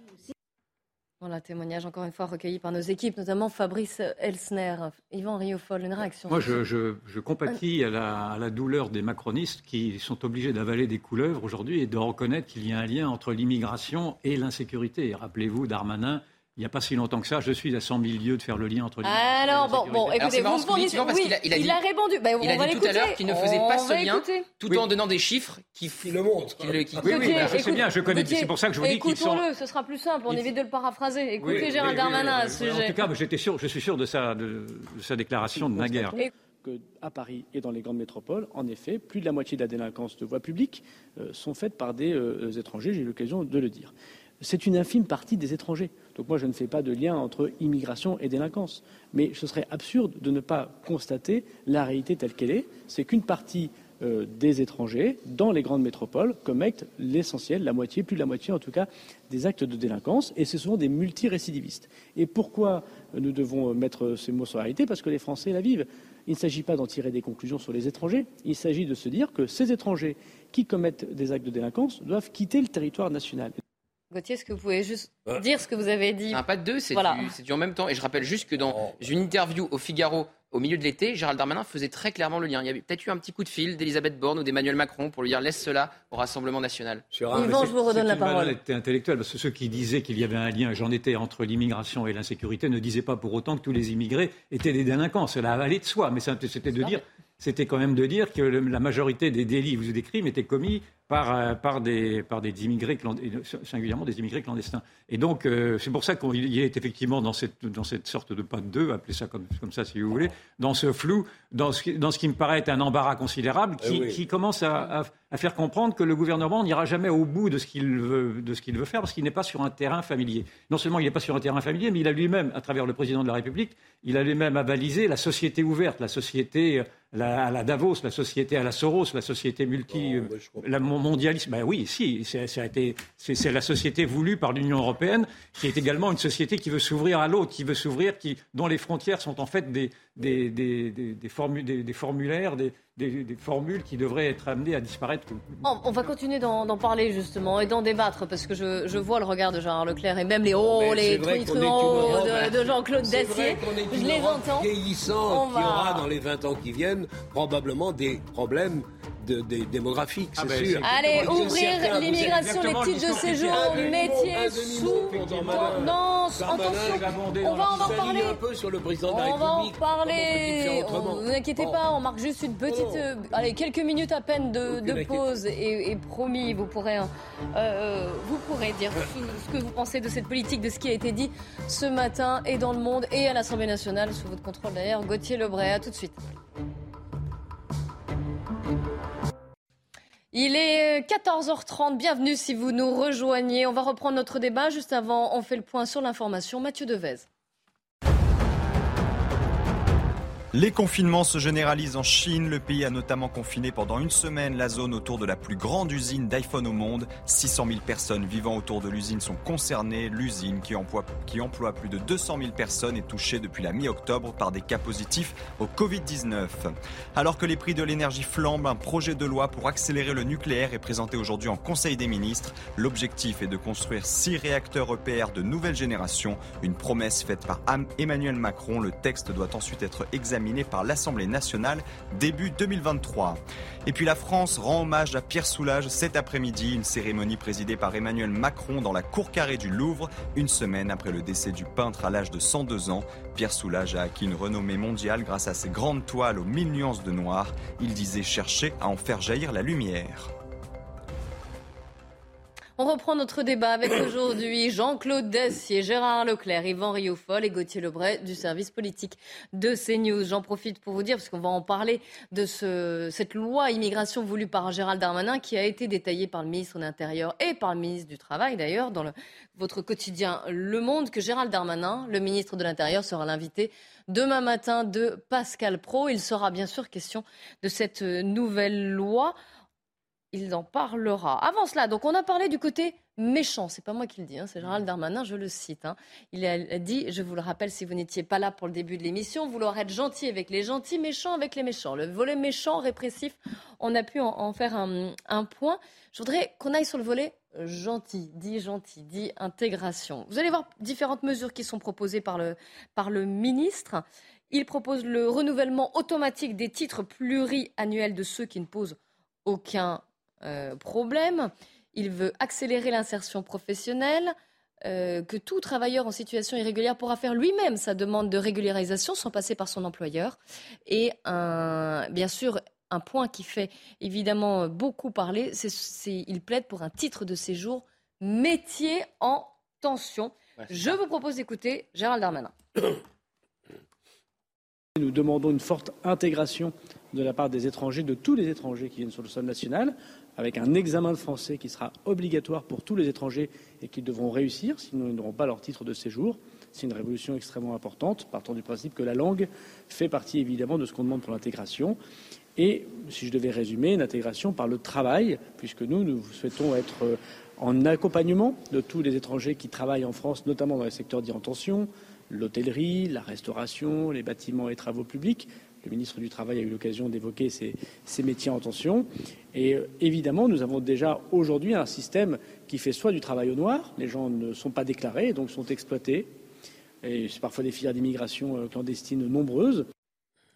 Voilà, témoignage encore une fois recueilli par nos équipes, notamment Fabrice Elsner. Yvan Riofol, une réaction Moi, je, compatis à la, douleur des macronistes qui sont obligés d'avaler des couleuvres aujourd'hui et de reconnaître qu'il y a un lien entre l'immigration et l'insécurité. Rappelez-vous Darmanin il n'y a pas si longtemps que ça, je suis à 100 000 lieues de faire le lien entre Alors, bon, bon, écoutez, vous fournissez... parce il, a, il, a dit, il a répondu. Ben, il a dit tout à l'heure qu'il ne faisait pas ce lien, tout en donnant des chiffres qui, le montrent. oui, oui, je sais bien, je connais. C'est pour ça que je vous dis sont... Écoutons-le, ce sera plus simple, on évite de le paraphraser. Écoutez Gérald Darmanin à ce sujet. En tout cas, j'étais sûr, je suis sûr de sa, de, sa déclaration de naguère. À Paris et dans les grandes métropoles, en effet, plus de la moitié de la délinquance de voies publiques euh, sont faites par des euh, étrangers, j'ai eu l'occasion de le dire c'est une infime partie des étrangers. Donc moi, je ne fais pas de lien entre immigration et délinquance. Mais ce serait absurde de ne pas constater la réalité telle qu'elle est. C'est qu'une partie euh, des étrangers dans les grandes métropoles commettent l'essentiel, la moitié, plus de la moitié en tout cas, des actes de délinquance. Et ce sont des multirécidivistes. Et pourquoi nous devons mettre ces mots sur la réalité? Parce que les Français la vivent. Il ne s'agit pas d'en tirer des conclusions sur les étrangers. Il s'agit de se dire que ces étrangers qui commettent des actes de délinquance doivent quitter le territoire national. Gauthier, est-ce que vous pouvez juste euh. dire ce que vous avez dit Un pas de deux, c'est du, en même temps. Et je rappelle juste que dans oh. une interview au Figaro au milieu de l'été, Gérald Darmanin faisait très clairement le lien. Il y avait peut-être eu un petit coup de fil d'Elisabeth Borne ou d'Emmanuel Macron pour lui dire laisse cela au Rassemblement national. Yvan, je vous redonne la parole. C'est intellectuel parce que ceux qui disaient qu'il y avait un lien, j'en étais, entre l'immigration et l'insécurité, ne disaient pas pour autant que tous les immigrés étaient des délinquants. Cela allait de soi, mais c'était de dire c'était quand même de dire que la majorité des délits ou des crimes étaient commis par, euh, par, des, par des immigrés, singulièrement des immigrés clandestins. Et donc, euh, c'est pour ça qu'il est effectivement dans cette, dans cette sorte de pas de deux, appelez ça comme, comme ça si vous voulez, dans ce flou, dans ce, dans ce qui me paraît être un embarras considérable, qui, eh qui commence à, à, faire comprendre que le gouvernement n'ira jamais au bout de ce qu'il veut, de ce qu'il veut faire, parce qu'il n'est pas sur un terrain familier. Non seulement il n'est pas sur un terrain familier, mais il a lui-même, à travers le président de la République, il a lui-même avalisé la société ouverte, la société à la Davos, la société à la Soros, la société multi, Oh, la mondialiste. Ben oui, si, c'est, la société voulue par l'Union européenne, qui est également une société qui veut s'ouvrir à l'autre, qui veut s'ouvrir, qui, dont les frontières sont en fait des, des, des, des, formu- des- des formulaires, des, des, des formules qui devraient être amenées à disparaître. On, on va continuer d'en parler justement et d'en débattre parce que je, je vois le regard de Gérard Leclerc et même les hauts, Mais les trucs de, de Jean-Claude Dacier. vrai qu'on est Je les entends. vieillissante On qui va- aura dans les 20 ans qui viennent probablement des problèmes de, des démographiques, Ah c'est ben, sûr. Allez, ouvrir l'immigration, les titres de séjour, métiers, sous tendance. Attention, on va en parler. un peu sur le président de la On va en République. Parler. Autrement Ne vous inquiétez Bon. pas, on marque juste une petite, Oh. euh, allez, quelques minutes à peine de, pause et, et promis, vous pourrez, euh, euh, vous pourrez dire ce- ce que vous pensez de cette politique, de ce qui a été dit ce matin et dans le monde et à l'Assemblée nationale sous votre contrôle d'ailleurs. Gauthier Lebray, à tout de suite. Il est 14h30, bienvenue si vous nous rejoignez. On va reprendre notre débat. Juste avant, on fait le point sur l'information. Mathieu Devez. Les confinements se généralisent en Chine. Le pays a notamment confiné pendant une semaine la zone autour de la plus grande usine d'iPhone au monde. 600 000 personnes vivant autour de l'usine sont concernées. L'usine, qui emploie, plus de 200 000 personnes, est touchée depuis la mi-octobre par des cas positifs au Covid-19. Alors que les prix de l'énergie flambent, un projet de loi pour accélérer le nucléaire est présenté aujourd'hui en Conseil des ministres. L'objectif est de construire six réacteurs EPR de nouvelle génération, une promesse faite par Emmanuel Macron. Le texte doit ensuite être examiné par l'Assemblée nationale début 2023. Et puis la France rend hommage à Pierre Soulages cet après-midi, une cérémonie présidée par Emmanuel Macron dans la cour carrée du Louvre, une semaine après le décès du peintre à l'âge de 102 ans. Pierre Soulages a acquis une renommée mondiale grâce à ses grandes toiles aux mille nuances de noir. Il disait chercher à en faire jaillir la lumière. On reprend notre débat avec aujourd'hui Jean-Claude Dacier, Gérard Leclerc, Yvan Rioufol et Gauthier Lebray du service politique de CNews. J'en profite pour vous dire, parce qu'on va en parler, de ce, cette loi immigration voulue par Gérald Darmanin qui a été détaillée par le ministre de l'Intérieur et par le ministre du Travail d'ailleurs dans votre quotidien Le Monde, que Gérald Darmanin, le ministre de l'Intérieur, sera l'invité demain matin de Pascal Pro. Il sera bien sûr question de cette nouvelle loi il en parlera. Avant cela, donc on a parlé du côté méchant. C'est pas moi qui le dis, hein, c'est Gérald Darmanin, je le cite. hein. Il a dit, je vous le rappelle, si vous n'étiez pas là pour le début de l'émission, vouloir être gentil avec les gentils, méchant avec les méchants. Le volet méchant, répressif, on a pu en, en faire un, un point. Je voudrais qu'on aille sur le volet euh, gentil, dit gentil, dit intégration. Vous allez voir différentes mesures qui sont proposées par le, par le ministre. Il propose le renouvellement automatique des titres pluriannuels de ceux qui ne posent aucun euh, problème. Il veut accélérer l'insertion professionnelle, euh, que tout travailleur en situation irrégulière pourra faire lui-même sa demande de régularisation sans passer par son employeur. Et un, bien sûr, un point qui fait évidemment beaucoup parler, c'est, c'est il plaide pour un titre de séjour métier en tension. Je vous propose d'écouter Gérald Darmanin. Nous demandons une forte intégration de la part des étrangers, de tous les étrangers qui viennent sur le sol national, avec un examen de français qui sera obligatoire pour tous les étrangers et qu'ils devront réussir, sinon ils n'auront pas leur titre de séjour. C'est une révolution extrêmement importante, partant du principe que la langue fait partie évidemment de ce qu'on demande pour l'intégration. Et, si je devais résumer, une intégration par le travail, puisque nous, nous souhaitons être euh, en accompagnement de tous les étrangers qui travaillent en France, notamment dans les secteurs dits en l'hôtellerie, la restauration, les bâtiments et travaux publics. Le ministre du Travail a eu l'occasion d'évoquer ces, ces métiers en tension. Et euh, évidemment, nous avons déjà aujourd'hui un système qui fait soit du travail au noir, les gens ne sont pas déclarés et donc sont exploités. Et c'est parfois des filières d'immigration euh, clandestine nombreuses.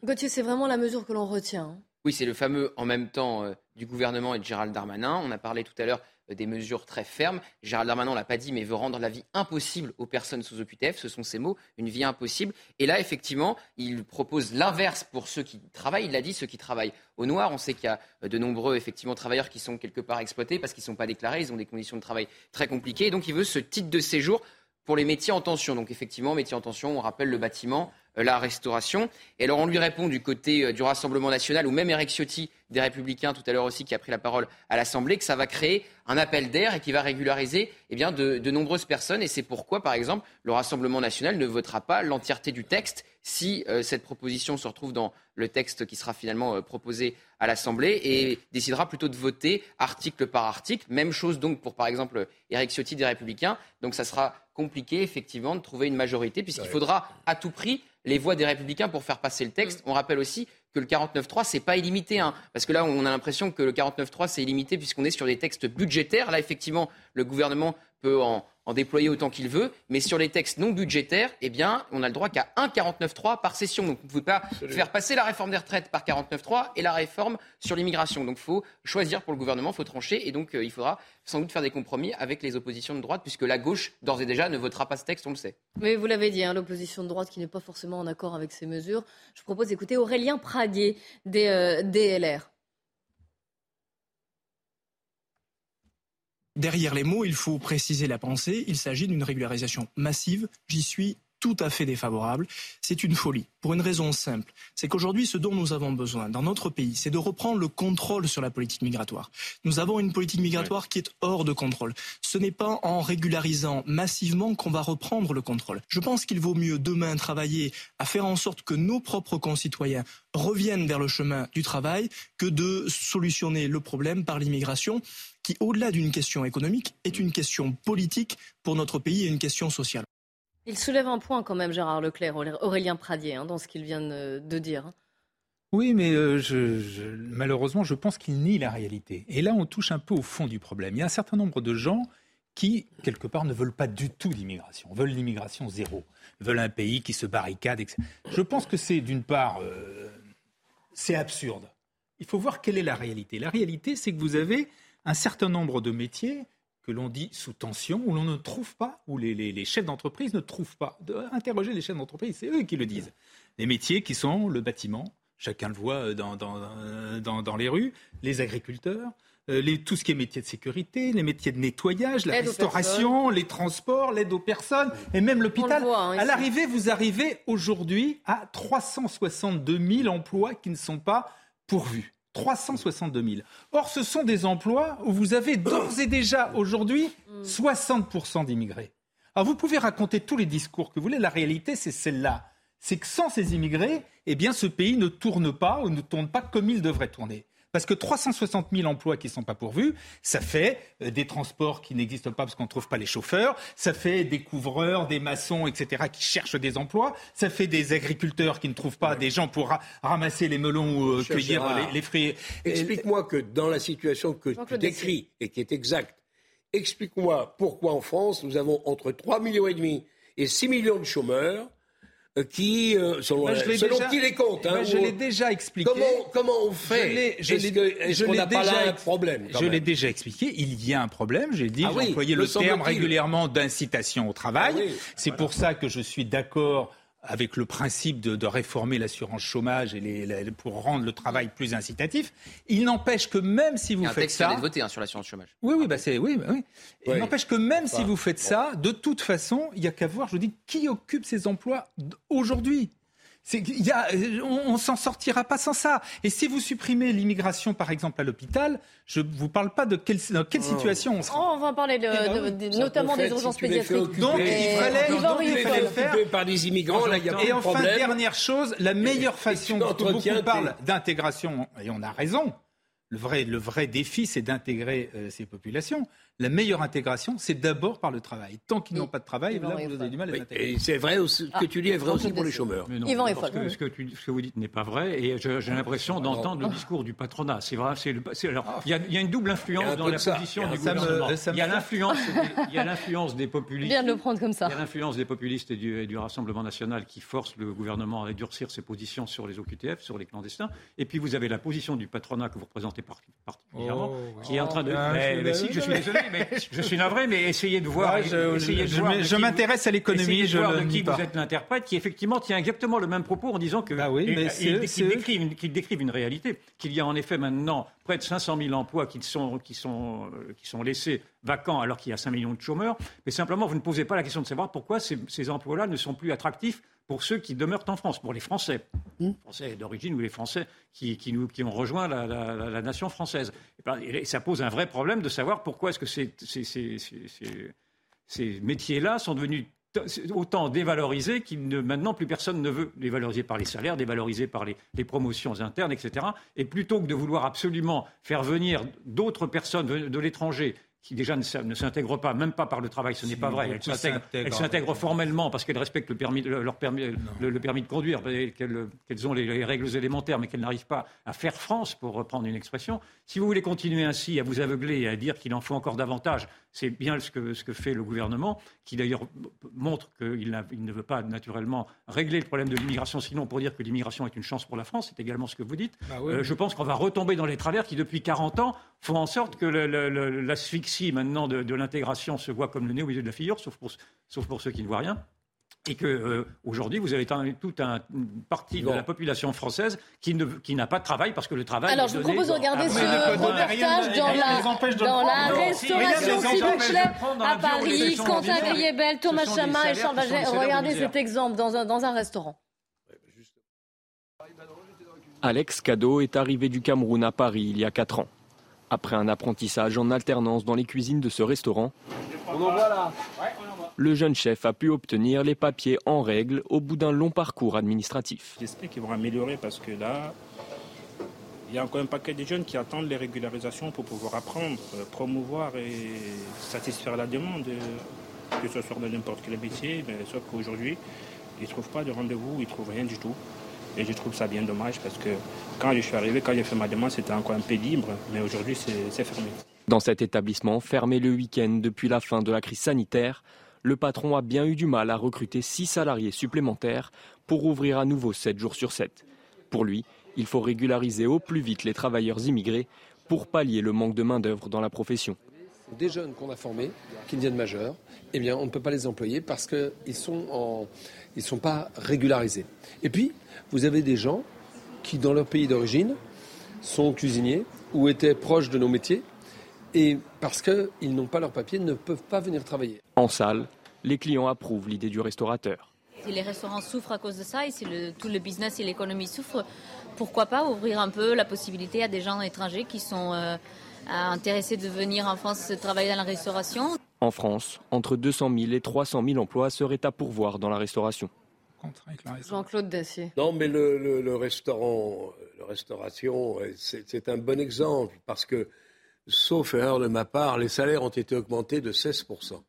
Gauthier, c'est vraiment la mesure que l'on retient. hein. Oui, c'est le fameux en même temps euh, du gouvernement et de Gérald Darmanin. On a parlé tout à l'heure des mesures très fermes. Gérald Darmanin, on l'a pas dit, mais veut rendre la vie impossible aux personnes sous OQTF. Ce sont ses mots, une vie impossible. Et là, effectivement, il propose l'inverse pour ceux qui travaillent. Il l'a dit, ceux qui travaillent au noir. On sait qu'il y a euh, de nombreux effectivement travailleurs qui sont quelque part exploités parce qu'ils ne sont pas déclarés. Ils ont des conditions de travail très compliquées. Et donc, il veut ce titre de séjour pour les métiers en tension. Donc effectivement, métiers en tension, on rappelle le bâtiment, euh, la restauration. Et alors on lui répond du côté euh, du Rassemblement national, ou même Eric Ciotti des Républicains tout à l'heure aussi, qui a pris la parole à l'Assemblée, que ça va créer un appel d'air et qui va régulariser eh bien, de, de nombreuses personnes. Et c'est pourquoi, par exemple, le Rassemblement national ne votera pas l'entièreté du texte si euh, cette proposition se retrouve dans le texte qui sera finalement proposé à l'Assemblée et décidera plutôt de voter article par article. Même chose donc pour, par exemple, Éric Ciotti des Républicains. Donc ça sera compliqué, effectivement, de trouver une majorité, puisqu'il faudra à tout prix les voix des Républicains pour faire passer le texte. On rappelle aussi que le 49.3, c'est pas illimité. Hein, parce que là, on a l'impression que le 49.3, c'est illimité puisqu'on est sur des textes budgétaires. Là, effectivement, le gouvernement peut en, en déployer autant qu'il veut, mais sur les textes non budgétaires, eh bien, on a le droit qu'à un 49.3 par session. Donc, vous ne pouvez pas faire passer la réforme des retraites par 49.3 et la réforme sur l'immigration. Donc, il faut choisir pour le gouvernement, il faut trancher, et donc, euh, il faudra sans doute faire des compromis avec les oppositions de droite, puisque la gauche, d'ores et déjà, ne votera pas ce texte, on le sait. Mais vous l'avez dit, hein, l'opposition de droite qui n'est pas forcément en accord avec ces mesures. Je propose d'écouter Aurélien Pradier des euh, DLR. Derrière les mots, il faut préciser la pensée. Il s'agit d'une régularisation massive. J'y suis tout à fait défavorable. C'est une folie, pour une raison simple. C'est qu'aujourd'hui, ce dont nous avons besoin dans notre pays, c'est de reprendre le contrôle sur la politique migratoire. Nous avons une politique migratoire qui est hors de contrôle. Ce n'est pas en régularisant massivement qu'on va reprendre le contrôle. Je pense qu'il vaut mieux demain travailler à faire en sorte que nos propres concitoyens reviennent vers le chemin du travail que de solutionner le problème par l'immigration qui, au-delà d'une question économique, est une question politique pour notre pays et une question sociale. Il soulève un point quand même, Gérard Leclerc, Aurélien Pradier, hein, dans ce qu'il vient de dire. hein. Oui, mais euh, je, je- malheureusement, je pense qu'il nie la réalité. Et là, on touche un peu au fond du problème. Il y a un certain nombre de gens qui, quelque part, ne veulent pas du tout l'immigration, veulent l'immigration zéro, veulent un pays qui se barricade. etc. Je pense que c'est, d'une part, euh, c'est absurde. Il faut voir quelle est la réalité. La réalité, c'est que vous avez un certain nombre de métiers que l'on dit sous tension, où l'on ne trouve pas, où les, les- les chefs d'entreprise ne trouvent pas. Interroger les chefs d'entreprise, c'est eux qui le disent. Les métiers qui sont le bâtiment, chacun le voit dans, dans, dans- dans les rues, les agriculteurs, euh, les- tout ce qui est métier de sécurité, les métiers de nettoyage, la restauration, les transports, l'aide aux personnes, et même l'hôpital. Hein, à l'arrivée, vous arrivez aujourd'hui à 362 000 emplois qui ne sont pas pourvus. 362 000. Or, ce sont des emplois où vous avez d'ores et déjà aujourd'hui 60% d'immigrés. Alors, vous pouvez raconter tous les discours que vous voulez. La réalité, c'est celle-là. C'est que sans ces immigrés, eh bien, ce pays ne tourne pas ou ne tourne pas comme il devrait tourner. Parce que 360 000 emplois qui ne sont pas pourvus, ça fait euh, des transports qui n'existent pas parce qu'on ne trouve pas les chauffeurs, ça fait des couvreurs, des maçons, etc., qui cherchent des emplois, ça fait des agriculteurs qui ne trouvent pas des gens pour ra- ramasser les melons ou euh, cueillir Gérard, les, les fruits. Explique-moi que dans la situation que tu décris et qui est exacte, explique-moi pourquoi en France nous avons entre 3 millions et demi et 6 millions de chômeurs euh, qui, euh, selon, Ben, je selon déjà- qui les compte, hein, ben, je l'ai déjà expliqué. Comment, comment on fait? je l'ai- pas déjà là un problème Je l'ai déjà expliqué. Il y a un problème. J'ai dit, Ah j'ai oui, employé me le terme régulièrement d'incitation au travail. Ah oui, C'est pour ça que je suis d'accord avec le principe de, de réformer l'assurance chômage et les- les- pour rendre le travail plus incitatif. Il n'empêche que même si vous Il y a un faites texte ça, voté hein, sur l'assurance chômage. oui, oui, bah c'est, oui, bah oui. Il n'empêche que même si vous faites ça, de toute façon, il y a qu'à voir, je vous dis, qui occupe ces emplois aujourd'hui? Y a, euh, on, on s'en sortira pas sans ça. Et si vous supprimez l'immigration, par exemple, à l'hôpital, je vous parle pas de quelle, dans quelle situation on sera. Oh, on va en parler de- Eh ben de- de- notamment des urgences si pédiatriques. Donc, il fallait, donc, il fallait faire. Par des immigrants, là, il y a plus Et enfin, problème. dernière chose, la meilleure façon, parce que beaucoup parlent d'intégration, et on a raison. Le vrai, le vrai défi, c'est d'intégrer euh, ces populations. La meilleure intégration, c'est d'abord par le travail. Tant qu'ils n'ont pas de travail, là, vous avez du mal à les intégrer. Et c'est vrai aussi, ce que tu dis est vrai Ah, aussi pour les chômeurs. Mais non, Yvan parce Rioufol. que ce, que tu- ce que vous dites n'est pas vrai et j'ai l'impression d'entendre le discours du patronat. C'est vrai, c'est alors, il y, a, il y a une double influence un dans la ça. position du ça. gouvernement. me- ça me il y a l'influence, des- il y a l'influence des populistes. Bien de le prendre comme ça. Il y a l'influence des populistes et du, et du Rassemblement national qui force le gouvernement à durcir ses positions sur les OQTF, sur les clandestins. Et puis vous avez la position du patronat que vous représentez par- particulièrement, Oh, qui est en train de. Ah, mais, je- mais si, je suis désolé, mais je suis navré, mais essayez de voir. Ouais, je- essayez m'intéresse à l'économie, je voir le de qui pas. vous êtes l'interprète, qui effectivement tient exactement le même propos en disant que. Bah oui, mais décrivent une- réalité, qu'il y a en effet maintenant près de 500 000 emplois qui sont, qui sont, euh, qui sont laissés vacants alors qu'il y a 5 millions de chômeurs. Mais simplement, vous ne posez pas la question de savoir pourquoi ces, ces emplois-là ne sont plus attractifs pour ceux qui demeurent en France, pour les Français, Mmh. Français d'origine ou les Français qui, qui nous, qui ont rejoint la, la- la- la nation française. Et ben, et ça pose un vrai problème de savoir pourquoi est-ce que ces, ces- ces- ces- métiers-là sont devenus autant dévalorisés qu'il ne, maintenant plus personne ne veut les valoriser par les salaires, dévalorisés par les, les promotions internes, etc. Et plutôt que de vouloir absolument faire venir d'autres personnes de l'étranger qui déjà ne s'intègrent pas, même pas par le travail, ce n'est pas vrai. Elles s'intègrent, elles formellement parce qu'elles respectent le permis, le- leur permis, le, le permis de conduire, qu'elles, qu'elles ont les, les règles élémentaires, mais qu'elles n'arrivent pas à faire France, pour reprendre une expression. Si vous voulez continuer ainsi à vous aveugler et à dire qu'il en faut encore davantage, c'est bien ce que, ce que fait le gouvernement, qui d'ailleurs montre qu'il il ne veut pas naturellement régler le problème de l'immigration, sinon pour dire que l'immigration est une chance pour la France, c'est également ce que vous dites. Bah oui, Euh, je pense qu'on va retomber dans les travers qui, depuis 40 ans, font en sorte que l'asphyxie maintenant de, de l'intégration se voit comme le nez au milieu de la figure, sauf pour, sauf pour ceux qui ne voient rien. Et que euh, aujourd'hui, vous avez toute un- une partie de la population française qui, ne, qui n'a pas de travail parce que le travail. Alors, est je vous propose de regarder ce reportage dans la, dans restauration, s'il vous plaît, à Paris. Quentin. Griebel, Thomas Chama et Charles Baget. Regardez cet exemple dans un, dans un restaurant. Alex Cadeau est arrivé du Cameroun à Paris il y a 4 ans. Après un apprentissage en alternance dans les cuisines de ce restaurant, On en voit là le jeune chef a pu obtenir les papiers en règle au bout d'un long parcours administratif. J'espère qu'ils vont améliorer parce que là, il y a encore un paquet de jeunes qui attendent les régularisations pour pouvoir apprendre, euh, promouvoir et satisfaire la demande, euh, que ce soit dans n'importe quel métier. Mais sauf qu'aujourd'hui, ils ne trouvent pas de rendez-vous, ils ne trouvent rien du tout. Et je trouve ça bien dommage parce que quand je suis arrivé, quand j'ai fait ma demande, c'était encore un peu libre, mais aujourd'hui, c'est c'est fermé. Dans cet établissement, fermé le week-end depuis la fin de la crise sanitaire, le patron a bien eu du mal à recruter 6 salariés supplémentaires pour ouvrir à nouveau 7 jours sur 7. Pour lui, il faut régulariser au plus vite les travailleurs immigrés pour pallier le manque de main-d'œuvre dans la profession. Des jeunes qu'on a formés, qui deviennent majeurs, eh bien, on ne peut pas les employer parce qu'ils ne sont, pas régularisés. Et puis, vous avez des gens qui, dans leur pays d'origine, sont cuisiniers ou étaient proches de nos métiers et parce qu'ils n'ont pas leur papier, ne peuvent pas venir travailler. En salle, les clients approuvent l'idée du restaurateur. Si les restaurants souffrent à cause de ça et si le- tout le business et l'économie souffrent, pourquoi pas ouvrir un peu la possibilité à des gens étrangers qui sont euh, intéressés de venir en France travailler dans la restauration? En France, entre 200 000 et 300 000 emplois seraient à pourvoir dans la restauration. Jean-Claude Dacier. Non, mais le, le- le restaurant, la restauration, euh, c'est c'est un bon exemple parce que, sauf erreur de ma part, les salaires ont été augmentés de 16%.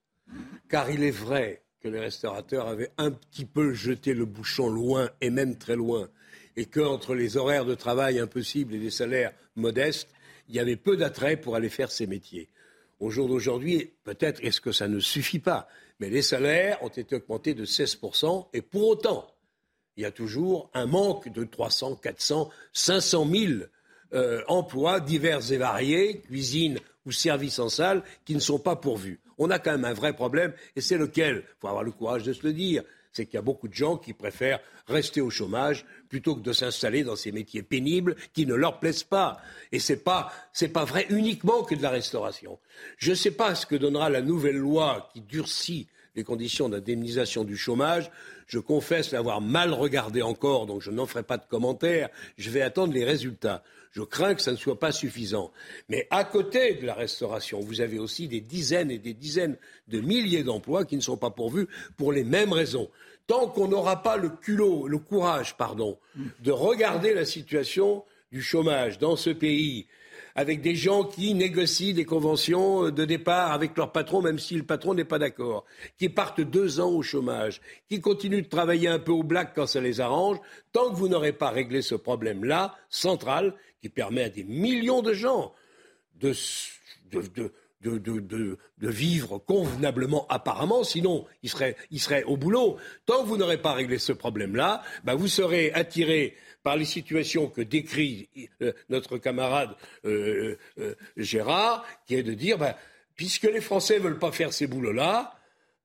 Car il est vrai que les restaurateurs avaient un petit peu jeté le bouchon loin et même très loin, et qu'entre les horaires de travail impossibles et des salaires modestes, il y avait peu d'attrait pour aller faire ces métiers. Au jour d'aujourd'hui, peut-être est-ce que ça ne suffit pas, mais les salaires ont été augmentés de 16%, et pour autant, il y a toujours un manque de 300, 400, 500 000 euh, emplois divers et variés, cuisine ou services en salle, qui ne sont pas pourvus. On a quand même un vrai problème, et c'est lequel? Il faut avoir le courage de se le dire. C'est qu'il y a beaucoup de gens qui préfèrent rester au chômage plutôt que de s'installer dans ces métiers pénibles qui ne leur plaisent pas. Et c'est pas, c'est pas vrai uniquement que de la restauration. Je ne sais pas ce que donnera la nouvelle loi qui durcit les conditions d'indemnisation du chômage. Je confesse l'avoir mal regardé encore, donc je n'en ferai pas de commentaires. Je vais attendre les résultats. Je crains que ça ne soit pas suffisant. Mais à côté de la restauration, vous avez aussi des dizaines et des dizaines de milliers d'emplois qui ne sont pas pourvus pour les mêmes raisons. Tant qu'on n'aura pas le culot, le courage, pardon, de regarder la situation du chômage dans ce pays, avec des gens qui négocient des conventions de départ avec leur patron, même si le patron n'est pas d'accord, qui partent deux ans au chômage, qui continuent de travailler un peu au black quand ça les arrange, tant que vous n'aurez pas réglé ce problème-là, central, qui permet à des millions de gens de, vivre convenablement apparemment, sinon ils seraient, au boulot. Tant que vous n'aurez pas réglé ce problème-là, ben, vous serez attiré par les situations que décrit euh, notre camarade euh, euh, Gérard, qui est de dire, bah, puisque les Français ne veulent pas faire ces boulots-là,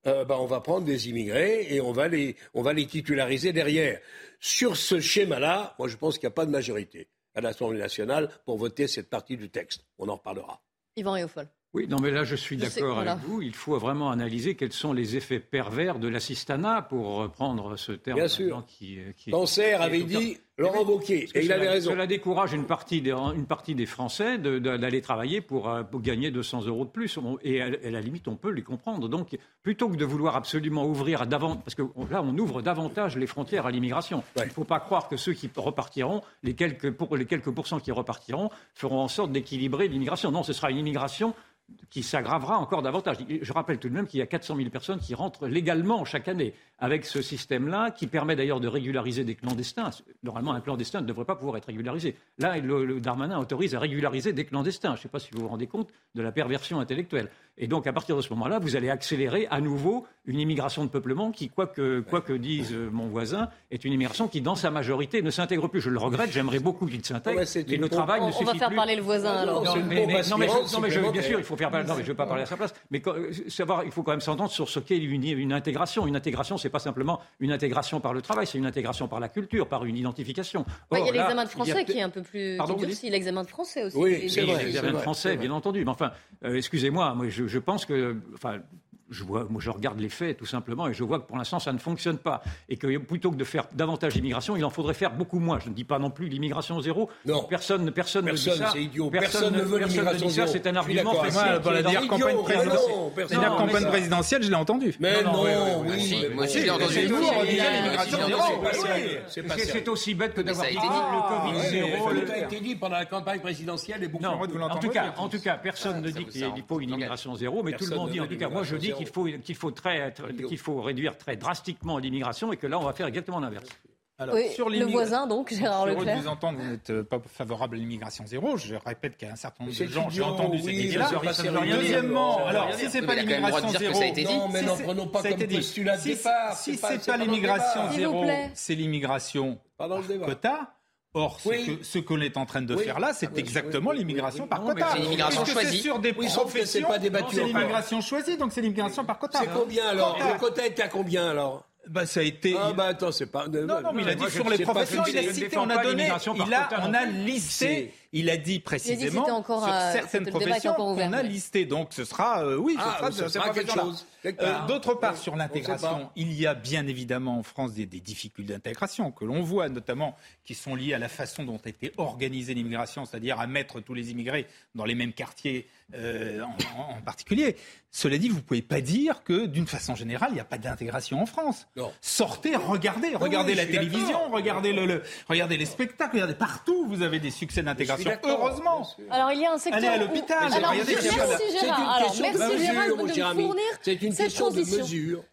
euh, ben, on va prendre des immigrés et on va les, on va les titulariser derrière. Sur ce schéma-là, moi je pense qu'il n'y a pas de majorité à l'Assemblée nationale pour voter cette partie du texte. On en reparlera. Yvan Réofol. Oui, non, mais là, je suis d'accord avec vous. Il faut vraiment analyser quels sont les effets pervers de l'assistanat, pour reprendre ce terme. Bien sûr. Qui, qui, Cancer qui avait dit Laurent Wauquiez, et il avait raison. Cela décourage une partie des, Français d'aller travailler pour, euh, gagner 200 euros de plus. Et à, la limite, on peut les comprendre. Donc, plutôt que de vouloir absolument ouvrir davantage, parce que là, on ouvre davantage les frontières à l'immigration. Il ne faut pas croire que ceux qui repartiront, les quelques, les quelques pourcents qui repartiront, feront en sorte d'équilibrer l'immigration. Non, ce sera une immigration qui s'aggravera encore davantage. Je rappelle tout de même qu'il y a 400 000 personnes qui rentrent légalement chaque année avec ce système-là, qui permet d'ailleurs de régulariser des clandestins. Normalement, un clandestin ne devrait pas pouvoir être régularisé. Là, le, Darmanin autorise à régulariser des clandestins. Je ne sais pas si vous vous rendez compte de la perversion intellectuelle. Et donc, à partir de ce moment-là, vous allez accélérer à nouveau une immigration de peuplement qui, quoi que, quoi que dise euh, mon voisin, est une immigration qui, dans sa majorité, ne s'intègre plus. Je le regrette, j'aimerais beaucoup qu'il s'intègre, ouais, mais le travail ne suffit plus. On va faire parler le voisin, alors. Non, mais, je, non, bien sûr, il faut faire parler, non, mais je ne veux pas parler à sa place, mais euh, savoir, il faut quand même s'entendre sur ce qu'est une, une intégration. Une intégration, ce n'est pas simplement une intégration par le travail, c'est une intégration par la culture, par une identification bah, il y a l'examen de français qui est un peu plus Pardon, qui durci, l'examen de français aussi. Oui, c'est. L'examen de français, bien entendu. Mais enfin, euh, excusez-moi, moi, je, je, pense que, enfin, je, vois, moi, je regarde les faits tout simplement et je vois que pour l'instant ça ne fonctionne pas. Et que plutôt que de faire davantage d'immigration, il en faudrait faire beaucoup moins. Je ne dis pas non plus l'immigration zéro. Non. Personne, personne, personne ne dit ça. Idiot. Personne, ne veut l'immigration zéro. C'est un argument facile. Dans la campagne présidentielle, la campagne présidentielle je l'ai entendu. Mais non, oui. Moi aussi, j'ai entendu. l'immigration zéro. C'est aussi bête que d'avoir dit le Covid zéro. Tout a été dit pendant la campagne présidentielle et beaucoup en tout cas, en tout cas, personne ne dit qu'il faut une immigration zéro, mais tout le monde dit en tout cas. Moi, je dis qu'il faut, qu'il faut, très, faut réduire très drastiquement l'immigration et que là, on va faire exactement l'inverse. Alors, oui, sur le voisin, donc, Gérard Leclerc. Je suis heureux de vous entendre, vous n'êtes euh, pas favorable à l'immigration zéro. Je répète qu'il y a un certain nombre de gens, j'ai entendu oui, ces idées-là. Deuxièmement, alors, si c'est pas l'immigration zéro. Non, mais n'en prenons pas. Si c'est pas l'immigration zéro, c'est l'immigration quota. Or, oui. ce, que, que l'on est en train de oui. faire là, c'est ah, exactement oui, l'immigration par quota. C'est l'immigration choisie. C'est sur des professions, pas débattu. C'est l'immigration choisie, donc c'est l'immigration par quota. C'est combien alors quota. Le quota était à combien alors bah, ça a été. Ah, bah attends, c'est pas. Non, non, mais il a dit sur les professions, il a cité, on a donné, il a, on a listé il a dit précisément a encore, sur certaines professions qu'on a listées. Donc ce sera, euh, oui, ce ah, sera, ce sera quelque chose. Euh, d'autre part, sur l'intégration, il y a bien évidemment en France des, difficultés d'intégration que l'on voit, notamment qui sont liées à la façon dont a été organisée l'immigration, c'est-à-dire à mettre tous les immigrés dans les mêmes quartiers euh, en, particulier. Cela dit, vous ne pouvez pas dire que d'une façon générale, il n'y a pas d'intégration en France. Sortez, regardez, regardez la télévision, regardez, le, regardez les spectacles, regardez partout, vous avez des succès d'intégration. Heureusement. Alors il y a un secteur. Allez à l'hôpital. Alors, merci Gérard. Alors merci Gérard de nous fournir cette transition.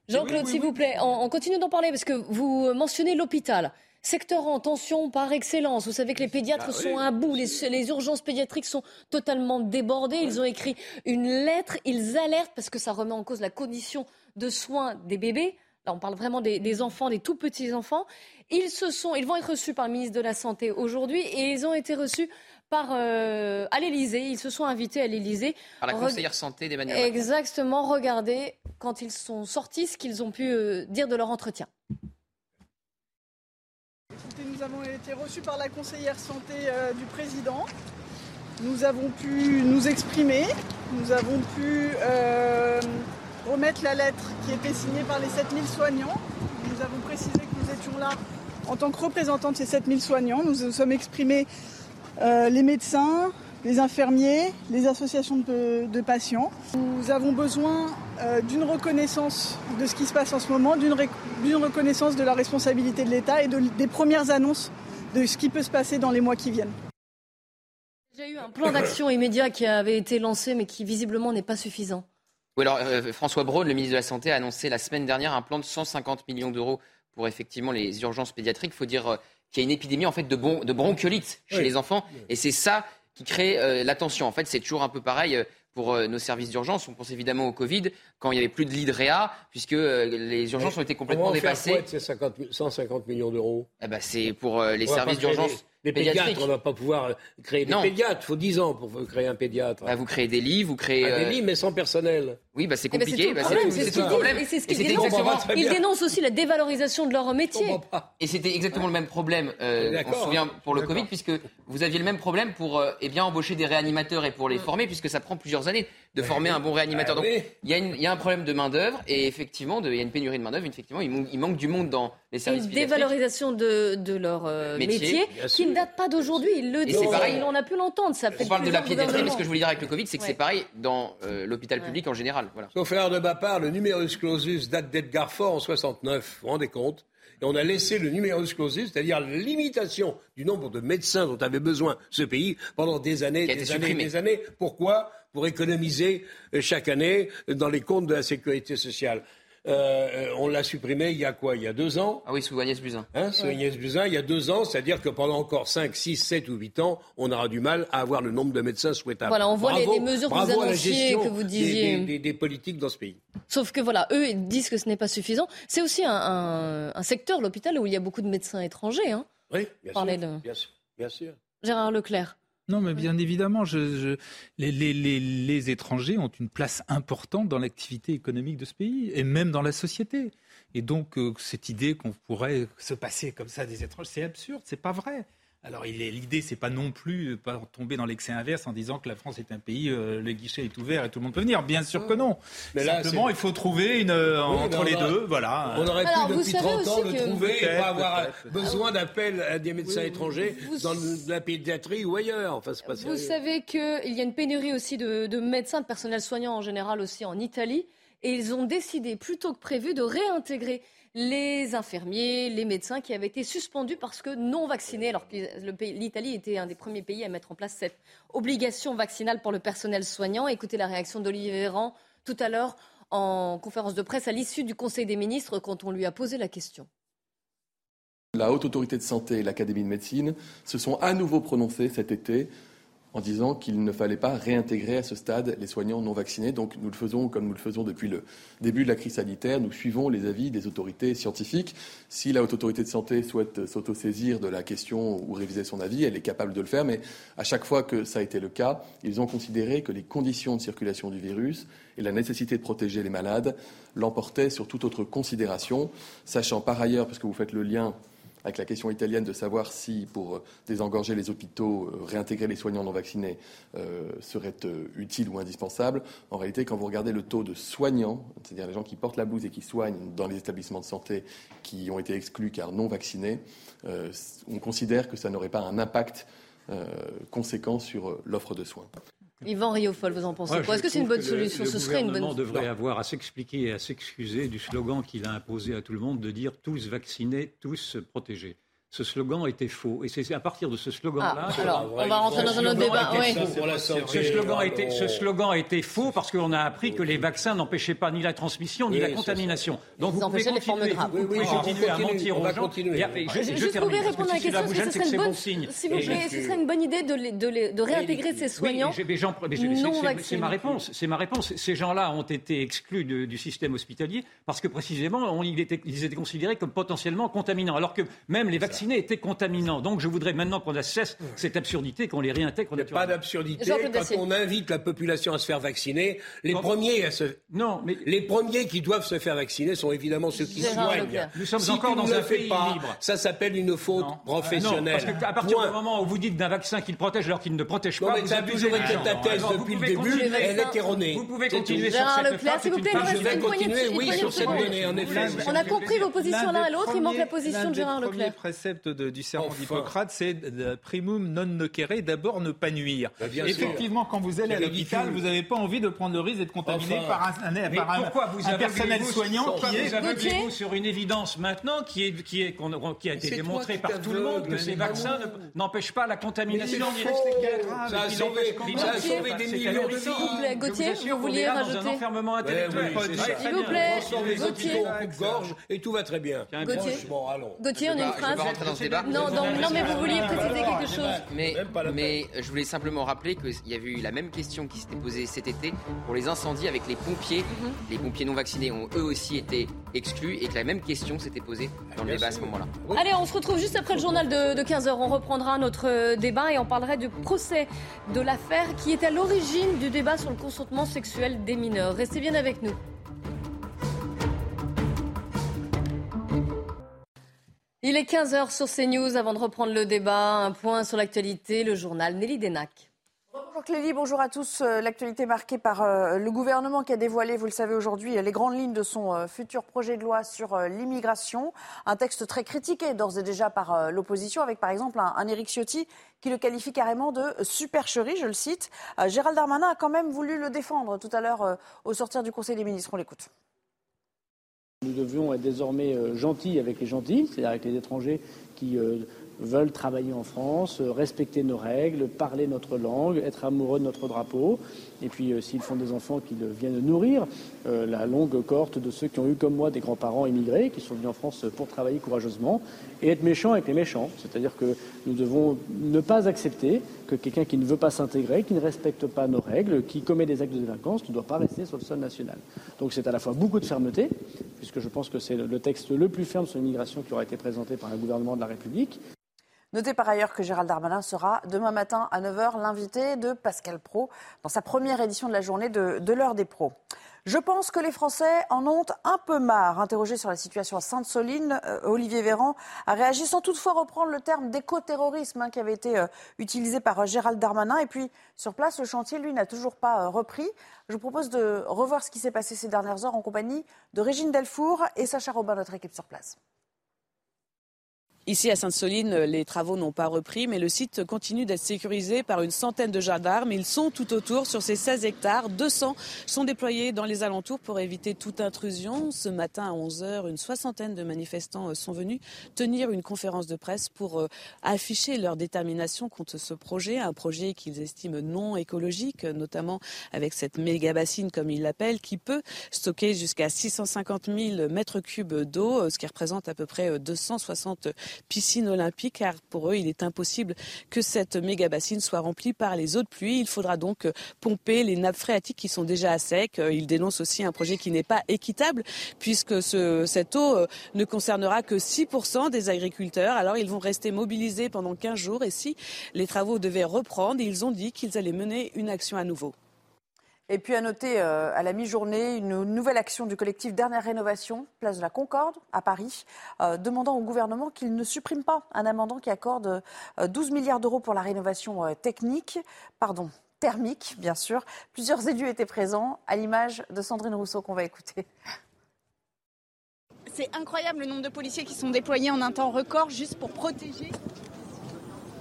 Jean-Claude, s'il vous plaît, on continue d'en parler parce que vous mentionnez l'hôpital secteur en tension par excellence. Vous savez que les pédiatres bah sont à bout, les, urgences pédiatriques sont totalement débordées. Ils ont écrit une lettre, ils alertent parce que ça remet en cause la condition de soins des bébés. Là, on parle vraiment des, des enfants, des tout petits enfants. Ils se sont, ils vont être reçus par le ministre de la Santé aujourd'hui et ils ont été reçus euh, à l'Elysée. Ils se sont invités à l'Elysée. Par la conseillère santé d'Emmanuel Macron. Exactement. Regardez, quand ils sont sortis, ce qu'ils ont pu euh, dire de leur entretien. Nous avons été reçus par la conseillère santé euh, du président. Nous avons pu nous exprimer. Nous avons pu remettre la lettre qui était signée par les 7000 soignants. Nous avons précisé que nous étions là en tant que représentants de ces 7000 soignants. Nous nous sommes exprimés euh, les médecins, les infirmiers, les associations de, patients. Nous avons besoin euh, d'une reconnaissance de ce qui se passe en ce moment, d'une reconnaissance de la responsabilité de l'État et des premières annonces de ce qui peut se passer dans les mois qui viennent. Il y a eu un plan d'action immédiat qui avait été lancé mais qui visiblement n'est pas suffisant. Euh, François Braun, le ministre de la Santé, a annoncé la semaine dernière un plan de 150 millions d'euros pour effectivement les urgences pédiatriques. Il faut dire qu'il y a une épidémie en fait de, bon, bronchiolite chez les enfants. Et c'est ça qui crée euh, la tension. En fait, c'est toujours un peu pareil euh, pour euh, nos services d'urgence. On pense évidemment au Covid, quand il n'y avait plus de lits puisque euh, les urgences ont été complètement dépassées. Quoi, 50, 150 millions d'euros? Eh ben, C'est pour les services d'urgence les pédiatres, on ne va pas pouvoir euh, créer des non. pédiatres. Il faut 10 ans pour créer un pédiatre. Bah, vous créez des lits, vous créez. Bah, des euh, lits, mais sans personnel. Oui, bah, c'est eh ben, compliqué. Bah, c'est tout, le problème. Et c'est ce qu'ils dénoncent. Ils dénoncent aussi la dévalorisation de leur métier. Et c'était exactement le même problème, euh, on se souvient, hein. pour le Covid, puisque vous aviez le même problème pour euh, eh bien, embaucher des réanimateurs et pour les mm. former, puisque ça prend plusieurs années de former un bon réanimateur. Donc, il y, y, a un problème de main-d'œuvre et effectivement, il y a une pénurie de main-d'œuvre. Effectivement, il manque du monde dans les Et services une dévalorisation de, de leur euh, Métier, qui ne date pas d'aujourd'hui. Ils le c'est pareil. On a pu l'entendre. Ça fait On parle de la plusieurs pédiatrie, mais ce que je voulais dire avec le Covid, c'est que Ouais. c'est pareil dans euh, l'hôpital public en général. Voilà. Sauf erreur de ma part, le numerus clausus date d'Edgar Faure en 69. Vous vous rendez compte? Et on a laissé le numerus clausus, c'est-à-dire la limitation du nombre de médecins dont avait besoin ce pays pendant des années, des années, supprimé. des années. Pourquoi? Pour économiser euh, chaque année dans les comptes de la sécurité sociale. Euh, on l'a supprimé il y a quoi? Il y a deux ans? Ah oui, sous Agnès Buzyn. Hein, sous Ouais. Agnès Buzyn, il y a deux ans, c'est-à-dire que pendant encore 5, 6, 7 ou 8 ans, on aura du mal à avoir le nombre de médecins souhaitables. Voilà, on voit les- Bravo- les mesures que vous annonciez, que vous des- disiez. des- des- des politiques dans ce pays. Sauf que voilà, eux ils disent que ce n'est pas suffisant. C'est aussi un, un- un secteur, l'hôpital, où il y a beaucoup de médecins étrangers. Hein. Oui, bien Parlez sûr, de- bien sûr, bien sûr. Gérard Leclerc. Non, mais bien évidemment, je- je- les, les- les- les étrangers ont une place importante dans l'activité économique de ce pays et même dans la société. Et donc, euh, cette idée qu'on pourrait se passer comme ça des étrangers, c'est absurde, c'est pas vrai. Alors, il est- l'idée, c'est pas non plus euh, pas tomber dans l'excès inverse en disant que la France est un pays, euh, le guichet est ouvert et tout le monde peut venir. Bien sûr que non. Mais là, Simplement, il faut trouver une euh, Oui, entre les deux, voilà. On aurait Alors, pu depuis savez 30 ans aussi le que- trouver et pas avoir besoin d'appel à des médecins étrangers dans la pédiatrie ou ailleurs. Enfin, c'est pas Vous sérieux. savez qu'il y a une pénurie aussi de, de médecins, de personnel soignant en général aussi en Italie. Et ils ont décidé, plutôt que prévu, de réintégrer les infirmiers, les médecins qui avaient été suspendus parce que non vaccinés, alors que l'Italie était un des premiers pays à mettre en place cette obligation vaccinale pour le personnel soignant. Écoutez la réaction d'Olivier Véran tout à l'heure en conférence de presse à l'issue du Conseil des ministres quand on lui a posé la question. La Haute Autorité de Santé et l'Académie de médecine se sont à nouveau prononcés cet été en disant qu'il ne fallait pas réintégrer à ce stade les soignants non vaccinés. Donc nous le faisons comme nous le faisons depuis le début de la crise sanitaire. Nous suivons les avis des autorités scientifiques. Si la Haute Autorité de Santé souhaite s'autosaisir de la question ou réviser son avis, elle est capable de le faire. Mais à chaque fois que ça a été le cas, ils ont considéré que les conditions de circulation du virus et la nécessité de protéger les malades l'emportaient sur toute autre considération, sachant par ailleurs, parce que vous faites le lien avec la question italienne de savoir si, pour euh, désengorger les hôpitaux, euh, réintégrer les soignants non vaccinés euh, serait utile ou indispensable. En réalité, quand vous regardez le taux de soignants, c'est-à-dire les gens qui portent la blouse et qui soignent dans les établissements de santé qui ont été exclus car non vaccinés, on considère que ça n'aurait pas un impact conséquent sur l'offre de soins. Yvan Riofol, vous en pensez Moi, quoi? Est-ce que c'est une bonne le- solution? Le Ce serait une bonne gouvernement devrait avoir à s'expliquer et à s'excuser du slogan qu'il a imposé à tout le monde de dire tous vaccinés, tous protégés. Ce slogan était faux. Et c'est à partir de ce slogan-là. Ah, alors, on va rentrer dans un autre débat. était. Ce slogan, ce été faux parce qu'on a appris que les vaccins n'empêchaient pas ni la transmission ni Oui, la contamination. Donc vous pouvez continuer, vous pouvez Oui, oui, continuer on à mentir aux gens. je, je termine, répondre à la si question, ce serait une bon bonne, signe. s'il vous plaît, ce serait une bonne idée de, les- de, les- de réintégrer ces soignants c'est- ma réponse. C'est ma réponse. Ces gens-là ont été exclus du système hospitalier parce que précisément, ils, étaient, considérés comme potentiellement contaminants, alors que même les vaccinés étaient contaminants. Donc, je voudrais maintenant qu'on cesse cette absurdité, qu'on les réintègre Pas naturellement. d'absurdité. Jean-Claude Quand Dacier. on invite la population à se faire vacciner, les premiers à se... Non, mais... Les premiers qui doivent se faire vacciner sont évidemment ceux qui soignent. Nous sommes Si encore dans un pays pas, libre. Ça s'appelle une faute professionnelle. Non, parce qu'à partir Point. du moment où vous dites d'un vaccin qu'il protège alors qu'il ne protège Non, pas, mais vous t'as abusez toujours été ta thèse Alors, depuis le pouvez début, continuer. elle est erronée. Vous pouvez continuer sur Gérard cette s'il vous plaît, il poignée de- continuer, oui, sur cette donnée, en effet. On a compris vos positions l'un et l'autre, il manque la position de Gérard Le Leclerc. Précepte de- du serment Enfin. d'Hippocrate, c'est primum non nocere, d'abord ne pas nuire. Bah, bien sûr. Effectivement, quand vous allez à l'hôpital, vous n'avez pas envie de prendre le risque d'être contaminé Enfin. par un, un- par un- pourquoi vous un personnel soignant pourquoi qui vous est... aveuglez-vous sur une évidence maintenant qui, est, qui, est, qui a été démontrée par tout le monde que ces vaccins n'empêchent pas la contamination Ça a sauvé- des millions de vies. S'il vous plaît, Je Gauthier, vous vouliez rajouter un enfermement intellectuel. S'il vous plaît, Gauthier. coupe-gorge et tout va très bien. Gauthier. Allons. Gauthier, on a une phrase. Rentrer dans ce débat. Non, non, non, mais vous vouliez préciser quelque chose. Mais, je voulais simplement rappeler qu'il y avait eu la même question qui s'était posée cet été pour les incendies avec les pompiers. Mhm. Les pompiers non vaccinés ont eux aussi été exclus et que la même question s'était posée dans le débat à ce moment-là. Allez, on se retrouve juste après le journal de, de 15h. On reprendra notre euh, débat et on parlerait du procès de l'affaire qui est à l'origine du débat sur le consentement sexuel des mineurs. Restez bien avec nous. Il est 15h sur CNews. Avant de reprendre le débat, un point sur l'actualité, le journal Nelly Denac. Bonjour Clélie, bonjour à tous. Euh, l'actualité marquée par euh, le gouvernement qui a dévoilé, vous le savez aujourd'hui, les grandes lignes de son euh, futur projet de loi sur l'immigration. Un texte très critiqué d'ores et déjà par l'opposition, avec par exemple un Éric Ciotti qui le qualifie carrément de supercherie, je le cite. Gérald Darmanin a quand même voulu le défendre tout à l'heure au sortir du Conseil des ministres. On l'écoute. Nous devions être désormais gentils avec les gentils, c'est-à-dire avec les étrangers qui veulent travailler en France, euh, respecter nos règles, parler notre langue, être amoureux de notre drapeau. Et puis, euh, s'ils font des enfants, qu'ils viennent nourrir euh, la longue cohorte de ceux qui ont eu, comme moi, des grands-parents immigrés, qui sont venus en France pour travailler courageusement, et être méchants avec les méchants. C'est-à-dire que nous devons ne pas accepter que quelqu'un qui ne veut pas s'intégrer, qui ne respecte pas nos règles, qui commet des actes de délinquance, ne doit pas rester sur le sol national. Donc c'est à la fois beaucoup de fermeté, puisque je pense que c'est le texte le plus ferme sur l'immigration qui aura été présenté par un gouvernement de la République, Notez par ailleurs que Gérald Darmanin sera demain matin à 9h l'invité de Pascal Pro dans sa première édition de la journée de, l'heure des pros. Je pense que les Français en ont un peu marre. Interrogé sur la situation à Sainte-Soline, euh, Olivier Véran a réagi sans toutefois reprendre le terme d'écoterrorisme hein, qui avait été euh, utilisé par euh, Gérald Darmanin. Et puis, sur place, le chantier, lui, n'a toujours pas repris. Je vous propose de revoir ce qui s'est passé ces dernières heures en compagnie de Régine Delfour et Sacha Robin, notre équipe sur place. Ici à Sainte-Soline, les travaux n'ont pas repris, mais le site continue d'être sécurisé par une centaine de gendarmes. Ils sont tout autour sur ces 16 hectares. 200 sont déployés dans les alentours pour éviter toute intrusion. Ce matin à 11h, une soixantaine de manifestants sont venus tenir une conférence de presse pour euh, afficher leur détermination contre ce projet, un projet qu'ils estiment non écologique, notamment avec cette méga bassine, comme ils l'appellent, qui peut stocker jusqu'à 650 000 mètres cubes d'eau, ce qui représente à peu près 260 piscine olympique, car pour eux, il est impossible que cette méga bassine soit remplie par les eaux de pluie. Il faudra donc euh, pomper les nappes phréatiques qui sont déjà à sec. Euh, ils dénoncent aussi un projet qui n'est pas équitable, puisque cette eau euh, ne concernera que 6% des agriculteurs. Alors ils vont rester mobilisés pendant 15 jours et si les travaux devaient reprendre, ils ont dit qu'ils allaient mener une action à nouveau. Et puis à noter euh, à la mi-journée une nouvelle action du collectif Dernière Rénovation, place de la Concorde à Paris, euh, demandant au gouvernement qu'il ne supprime pas un amendement qui accorde 12 euh, milliards d'euros pour la rénovation technique, pardon, thermique bien sûr. Plusieurs élus étaient présents, à l'image de Sandrine Rousseau qu'on va écouter. C'est incroyable le nombre de policiers qui sont déployés en un temps record juste pour protéger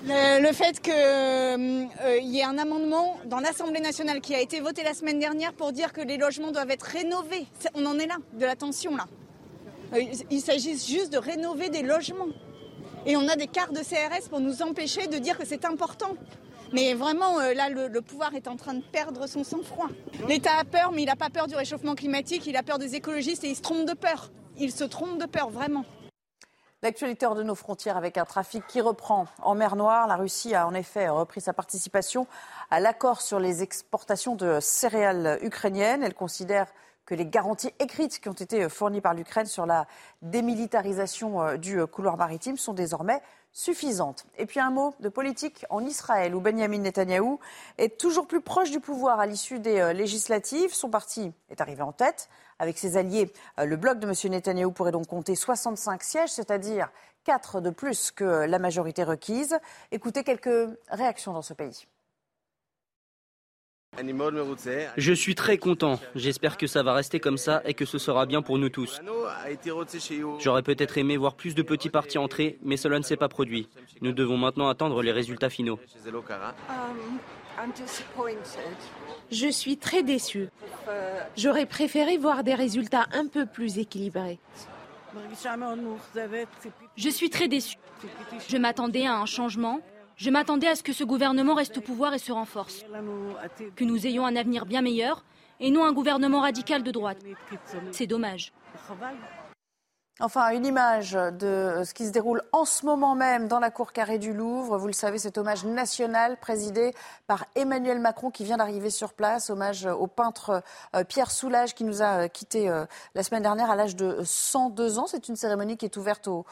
le, fait qu'il euh, y ait un amendement dans l'Assemblée nationale qui a été voté la semaine dernière pour dire que les logements doivent être rénovés. On en est là, de la tension là. Euh, il s'agit juste de rénover des logements. Et on a des cartes de CRS pour nous empêcher de dire que c'est important. Mais vraiment, euh, là, le, pouvoir est en train de perdre son sang-froid. L'État a peur, mais il n'a pas peur du réchauffement climatique, il a peur des écologistes et il se trompe de peur. Il se trompe de peur, vraiment. L'actualité hors de nos frontières avec un trafic qui reprend en mer Noire. La Russie a en effet repris sa participation à l'accord sur les exportations de céréales ukrainiennes. Elle considère que les garanties écrites qui ont été fournies par l'Ukraine sur la démilitarisation euh, du couloir maritime sont désormais suffisantes. Et puis un mot de politique en Israël où Benjamin Netanyahou est toujours plus proche du pouvoir à l'issue des euh, législatives. Son parti est arrivé en tête avec ses alliés. Euh, le bloc de M. Netanyahou pourrait donc compter 65 sièges, c'est-à-dire 4 de plus que la majorité requise. Écoutez quelques réactions dans ce pays. Je suis très content. J'espère que ça va rester comme ça et que ce sera bien pour nous tous. J'aurais peut-être aimé voir plus de petits partis entrer, mais cela ne s'est pas produit. Nous devons maintenant attendre les résultats finaux. Je suis très déçue. J'aurais préféré voir des résultats un peu plus équilibrés. Je suis très déçue. Je m'attendais à un changement. Je m'attendais à ce que ce gouvernement reste au pouvoir et se renforce. Que nous ayons un avenir bien meilleur et non un gouvernement radical de droite. C'est dommage. Enfin, une image de ce qui se déroule en ce moment même dans la cour carrée du Louvre. Vous le savez, cet hommage national présidé par Emmanuel Macron qui vient d'arriver sur place. Hommage au peintre euh, Pierre Soulages qui nous a euh, euh, la semaine dernière à l'âge de 102 ans. C'est une cérémonie qui est ouverte au,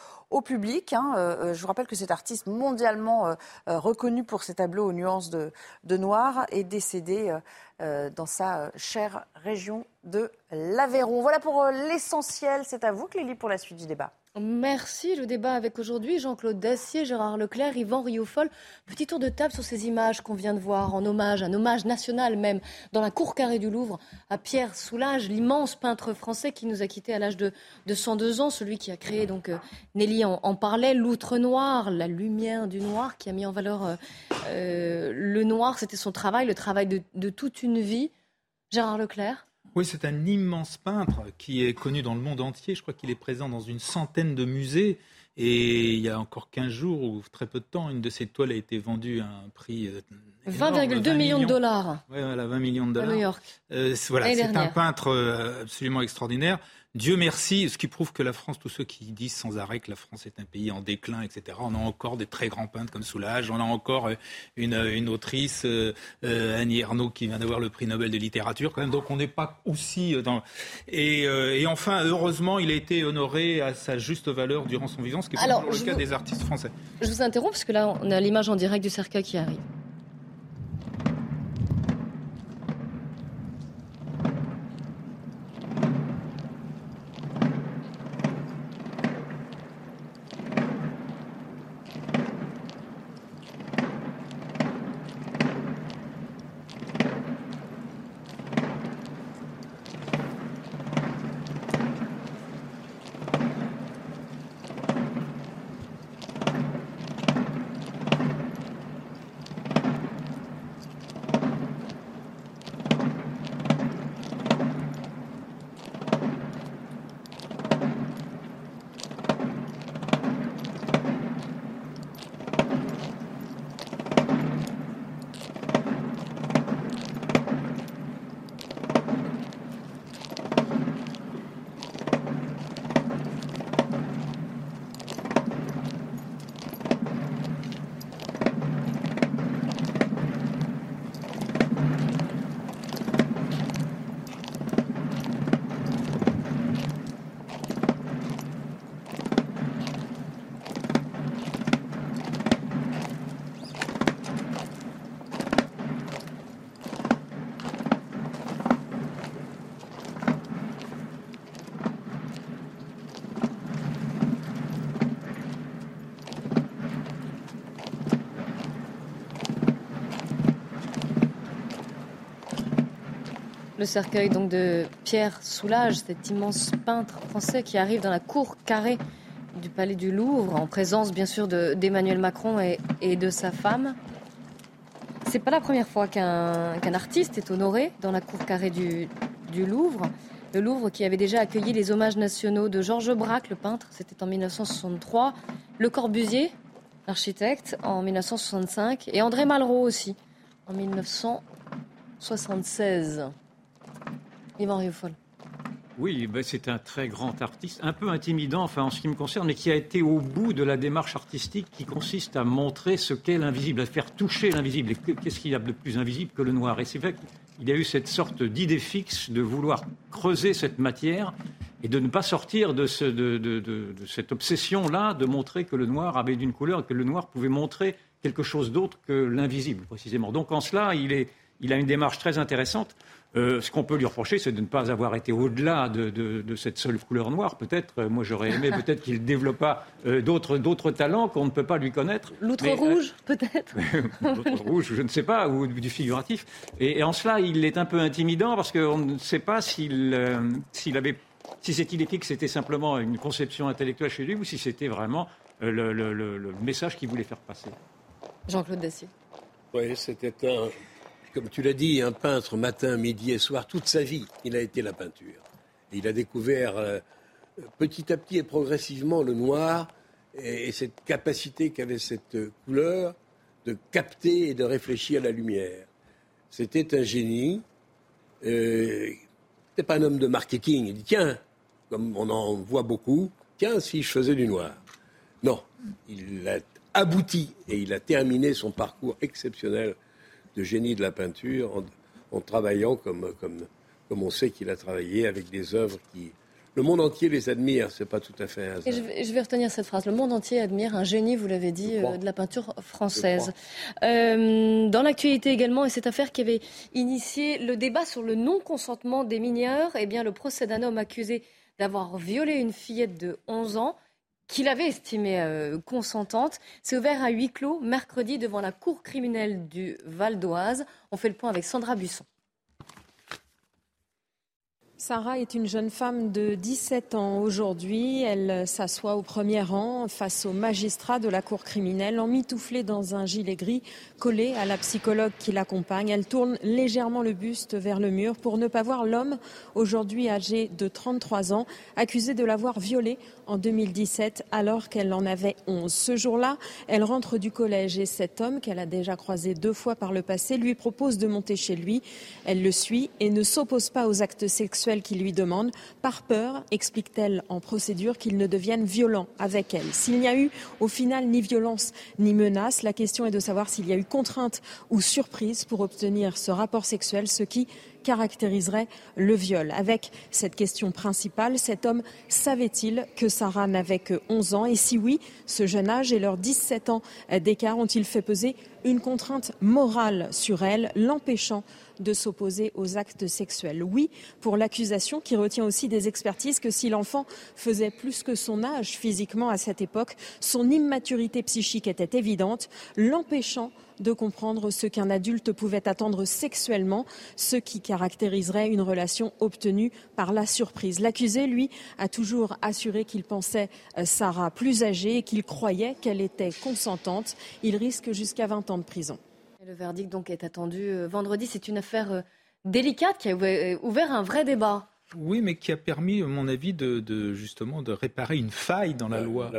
public. Hein. Je vous rappelle que cet artiste mondialement reconnu pour ses tableaux aux nuances de, noir est décédé euh, dans sa euh, chère région de l'Aveyron. Voilà pour euh, l'essentiel. C'est à vous, Clélie, pour la suite du débat. Merci. Le débat avec aujourd'hui Jean-Claude Dacier, Gérard Leclerc, Yvan Rioufol. Petit tour de table sur ces images qu'on vient de voir en hommage, un hommage national même, dans la cour carrée du Louvre, à Pierre Soulages, l'immense peintre français qui nous a quittés à l'âge de, 102 ans, celui qui a créé, donc euh, Nelly en, parlait, l'outre noir, la lumière du noir, qui a mis en valeur euh, euh, le noir. C'était son travail, le travail de toute une vie. Gérard Leclerc oui, c'est un immense peintre qui est connu dans le monde entier. Je crois qu'il est présent dans une centaine de musées. Et il y a encore 15 jours ou très peu de temps, une de ses toiles a été vendue à un prix. 20,2 euh, millions, de dollars. Oui, voilà, 20 millions de dollars. À New York. Euh, voilà, c'est un peintre euh, absolument extraordinaire. Dieu merci, ce qui prouve que la France, tous ceux qui disent sans arrêt que la France est un pays en déclin, etc., on a encore des très grands peintres comme Soulage, on a encore euh, une, une autrice, euh, euh, Annie Ernaux, qui vient d'avoir le prix Nobel de littérature, quand même, donc on n'est pas aussi dans... Et, et, enfin, heureusement, il a été honoré à sa juste valeur durant son vivant, ce qui est Alors, le cas des artistes français. Je vous interromps, parce que là, on a l'image en direct du cercueil qui arrive. Le cercueil donc de Pierre Soulages, cet immense peintre français qui arrive dans la cour carrée du Palais du Louvre, en présence bien sûr d'Emmanuel Macron et, de sa femme. C'est pas la première fois qu'un artiste est honoré dans la cour carrée du, du, Louvre. Le Louvre qui avait déjà accueilli les hommages nationaux de Georges Braque, le peintre, c'était en 1963. Le Corbusier, l'architecte, en 1965. Et André Malraux aussi, en 1976. Oui, ben c'est un très grand artiste, un peu intimidant, enfin en ce qui me concerne, mais qui a été au bout de la démarche artistique qui consiste à montrer ce qu'est l'invisible, à faire toucher l'invisible. Et qu'est-ce qu'il y a de plus invisible que le noir? Et c'est vrai qu'il a eu cette sorte d'idée fixe de vouloir creuser cette matière et de ne pas sortir de, ce, de, de, de cette obsession-là de montrer que le noir avait d'une couleur et que le noir pouvait montrer quelque chose d'autre que l'invisible, précisément. Donc en cela, il a une démarche très intéressante. Euh, ce qu'on peut lui reprocher, c'est de ne pas avoir été au-delà de, cette seule couleur noire. Peut-être, euh, moi j'aurais aimé peut-être qu'il développât euh, d'autres, talents qu'on ne peut pas lui connaître. L'outre rouge, peut-être L'outre rouge, je ne sais pas, ou du figuratif. Et, en cela, il est un peu intimidant parce qu'on ne sait pas s'il, avait, si cette idée fixe était simplement une conception intellectuelle chez lui ou si c'était vraiment le, le message qu'il voulait faire passer. Jean-Claude Dacier. Oui, c'était un comme tu l'as dit, un peintre matin, midi et soir, toute sa vie, il a été la peinture. il a découvert euh, petit à petit et progressivement le noir et, cette capacité qu'avait cette couleur de capter et de réfléchir à la lumière. C'était un génie. Euh, C'était pas un homme de marketing. Il dit tiens, comme on en voit beaucoup, tiens si je faisais du noir. Non, il a abouti et il a terminé son parcours exceptionnel de génie de la peinture en, travaillant comme, comme, comme on sait qu'il a travaillé avec des œuvres qui, le monde entier les admire, c'est pas tout à fait un hasard. je, vais, retenir cette phrase. Le monde entier admire un génie, vous l'avez dit, euh, de la peinture française. Euh, dans l'actualité également, et cette affaire qui avait initié le débat sur le non-consentement des mineurs, eh bien, le procès d'un homme accusé d'avoir violé une fillette de 11 ans qu'il avait estimée euh, consentante. C'est ouvert à huis clos mercredi devant la cour criminelle du Val d'Oise. On fait le point avec Sandra Busson. Sarah est une jeune femme de 17 ans aujourd'hui. Elle s'assoit au premier rang face au magistrat de la cour criminelle, emmitouflée dans un gilet gris collé à la psychologue qui l'accompagne. Elle tourne légèrement le buste vers le mur pour ne pas voir l'homme, aujourd'hui âgé de 33 ans, accusé de l'avoir violée en 2017 alors qu'elle en avait 11. Ce jour-là, elle rentre du collège et cet homme qu'elle a déjà croisé deux fois par le passé lui propose de monter chez lui. Elle le suit et ne s'oppose pas aux actes sexuels qui lui demande, par peur, explique-t-elle en procédure, qu'il ne devienne violent avec elle. S'il n'y a eu au final ni violence ni menace, la question est de savoir s'il y a eu contrainte ou surprise pour obtenir ce rapport sexuel, ce qui caractériserait le viol. Avec cette question principale, cet homme savait-il que Sarah n'avait que 11 ans? Et si oui, ce jeune âge et leurs 17 ans d'écart ont-ils fait peser une contrainte morale sur elle, l'empêchant de s'opposer aux actes sexuels. Oui, pour l'accusation qui retient aussi des expertises que si l'enfant faisait plus que son âge physiquement à cette époque, son immaturité psychique était évidente, l'empêchant de comprendre ce qu'un adulte pouvait attendre sexuellement, ce qui caractériserait une relation obtenue par la surprise. L'accusé, lui, a toujours assuré qu'il pensait euh, Sarah plus âgée et qu'il croyait qu'elle était consentante. Il risque jusqu'à 20 ans de prison. Le verdict donc est attendu euh, vendredi. C'est une affaire euh, délicate qui a euh, ouvert un vrai débat. Oui, mais qui a permis, à mon avis, de, justement de réparer une faille dans la loi.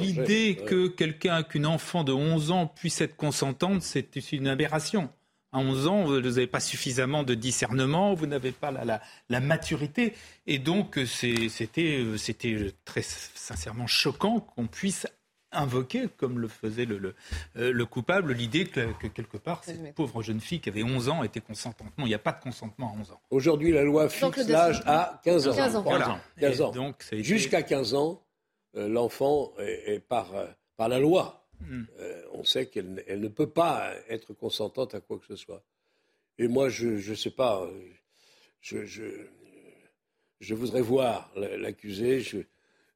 l'idée que quelqu'un, qu'une enfant de 11 ans puisse être consentante, c'est une aberration. À 11 ans, vous n'avez pas suffisamment de discernement, vous n'avez pas la, la, maturité. Et donc, c'était très sincèrement choquant qu'on puisse invoquer, comme le faisait le, euh, le, coupable, l'idée que, quelque part, cette pauvre jeune fille qui avait 11 ans était consentante. Non, il n'y a pas de consentement à 11 ans. Aujourd'hui, la loi fixe l'âge à 15 ans. 15 ans. Voilà. 15 ans. Jusqu'à 15 ans, euh, l'enfant est, par, euh, par la loi. Hmm. on sait qu'elle elle ne peut pas être consentante à quoi que ce soit. Et moi, je ne sais pas, je, je, je voudrais voir l'accusé. Je,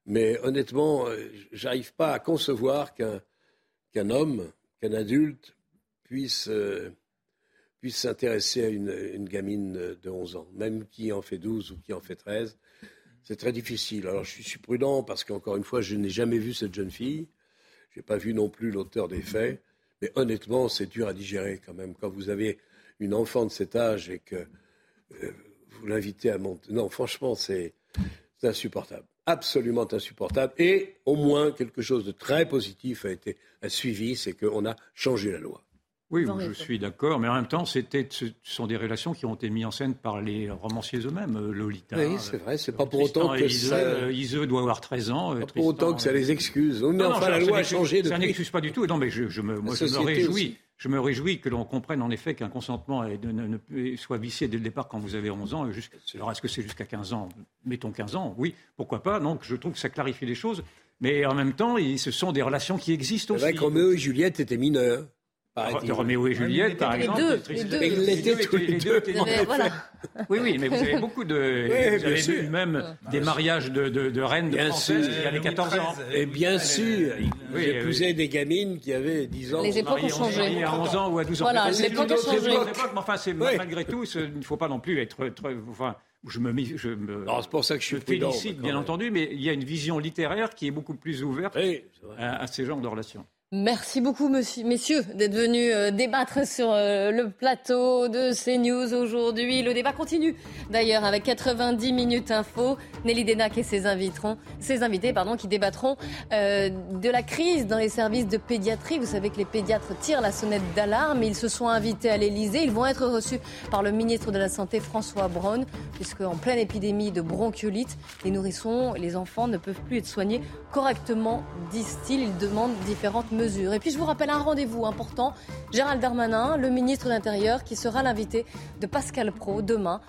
mais honnêtement, euh, j'arrive pas à concevoir qu'un homme, qu'un adulte puisse euh, puisse s'intéresser à une, gamine de 11 ans, même qui en fait 12 ou qui en fait 13. C'est très difficile. Alors je suis prudent parce qu'encore une fois, je n'ai jamais vu cette jeune fille. Je n'ai pas vu non plus l'auteur des faits. Mais honnêtement, c'est dur à digérer quand même. Quand vous avez une enfant de cet âge et que euh, vous l'invitez à monter. Non, franchement, c'est insupportable absolument insupportable. Et au moins, quelque chose de très positif a été suivi, c'est qu'on a changé la loi. Oui, je suis d'accord, mais en même temps, c'était, ce sont des relations qui ont été mises en scène par les romanciers eux-mêmes, euh, Lolita. Oui, c'est vrai, c'est pas pour autant que ça... Euh, Iseux doit avoir 13 ans. Euh, pas pour autant que ça les excuse. Enfin, la loi a changé depuis. Ça n'excuse pas du tout. Non, mais je, je me, moi, je me réjouis je me réjouis que l'on comprenne en effet qu'un consentement ne, soit vicié dès le départ quand vous avez 11 ans. alors est-ce que c'est jusqu'à 15 ans? Mettons 15 ans, oui, pourquoi pas? Donc je trouve que ça clarifie les choses. Mais en même temps, ce sont des relations qui existent aussi. C'est vrai et Juliette étaient mineurs. De Roméo et Juliette, par exemple. Les deux. Les deux. Oui, oui, mais vous avez beaucoup de. vous avez vu même des mariages de, de, de reines de françaises qui avaient 14 ans. Et bien sûr, épousez des gamines qui avaient 10 ans. Les époques ont changé. À 11 ans ou à 12 ans. Voilà, les époques ont changé. Mais enfin, malgré tout, il ne faut pas non plus être. Enfin, je me, je me c'est pour ça que je suis félicite, bien entendu, mais il y a une vision littéraire qui est beaucoup plus ouverte à, à ces genres de relations. Merci beaucoup, messieurs, d'être venus euh, débattre sur euh, le plateau de CNews aujourd'hui. Le débat continue, d'ailleurs, avec 90 minutes info. Nelly Denac et ses, ses invités pardon, qui débattront euh, de la crise dans les services de pédiatrie. Vous savez que les pédiatres tirent la sonnette d'alarme. Ils se sont invités à l'Elysée. Ils vont être reçus par le ministre de la Santé, François Braun, puisque en pleine épidémie de bronchiolite, les nourrissons, les enfants ne peuvent plus être soignés correctement, disent-ils. Ils demandent différentes Et puis je vous rappelle un rendez-vous important. Gérald Darmanin, le ministre de l'Intérieur, qui sera l'invité de Pascal Pro demain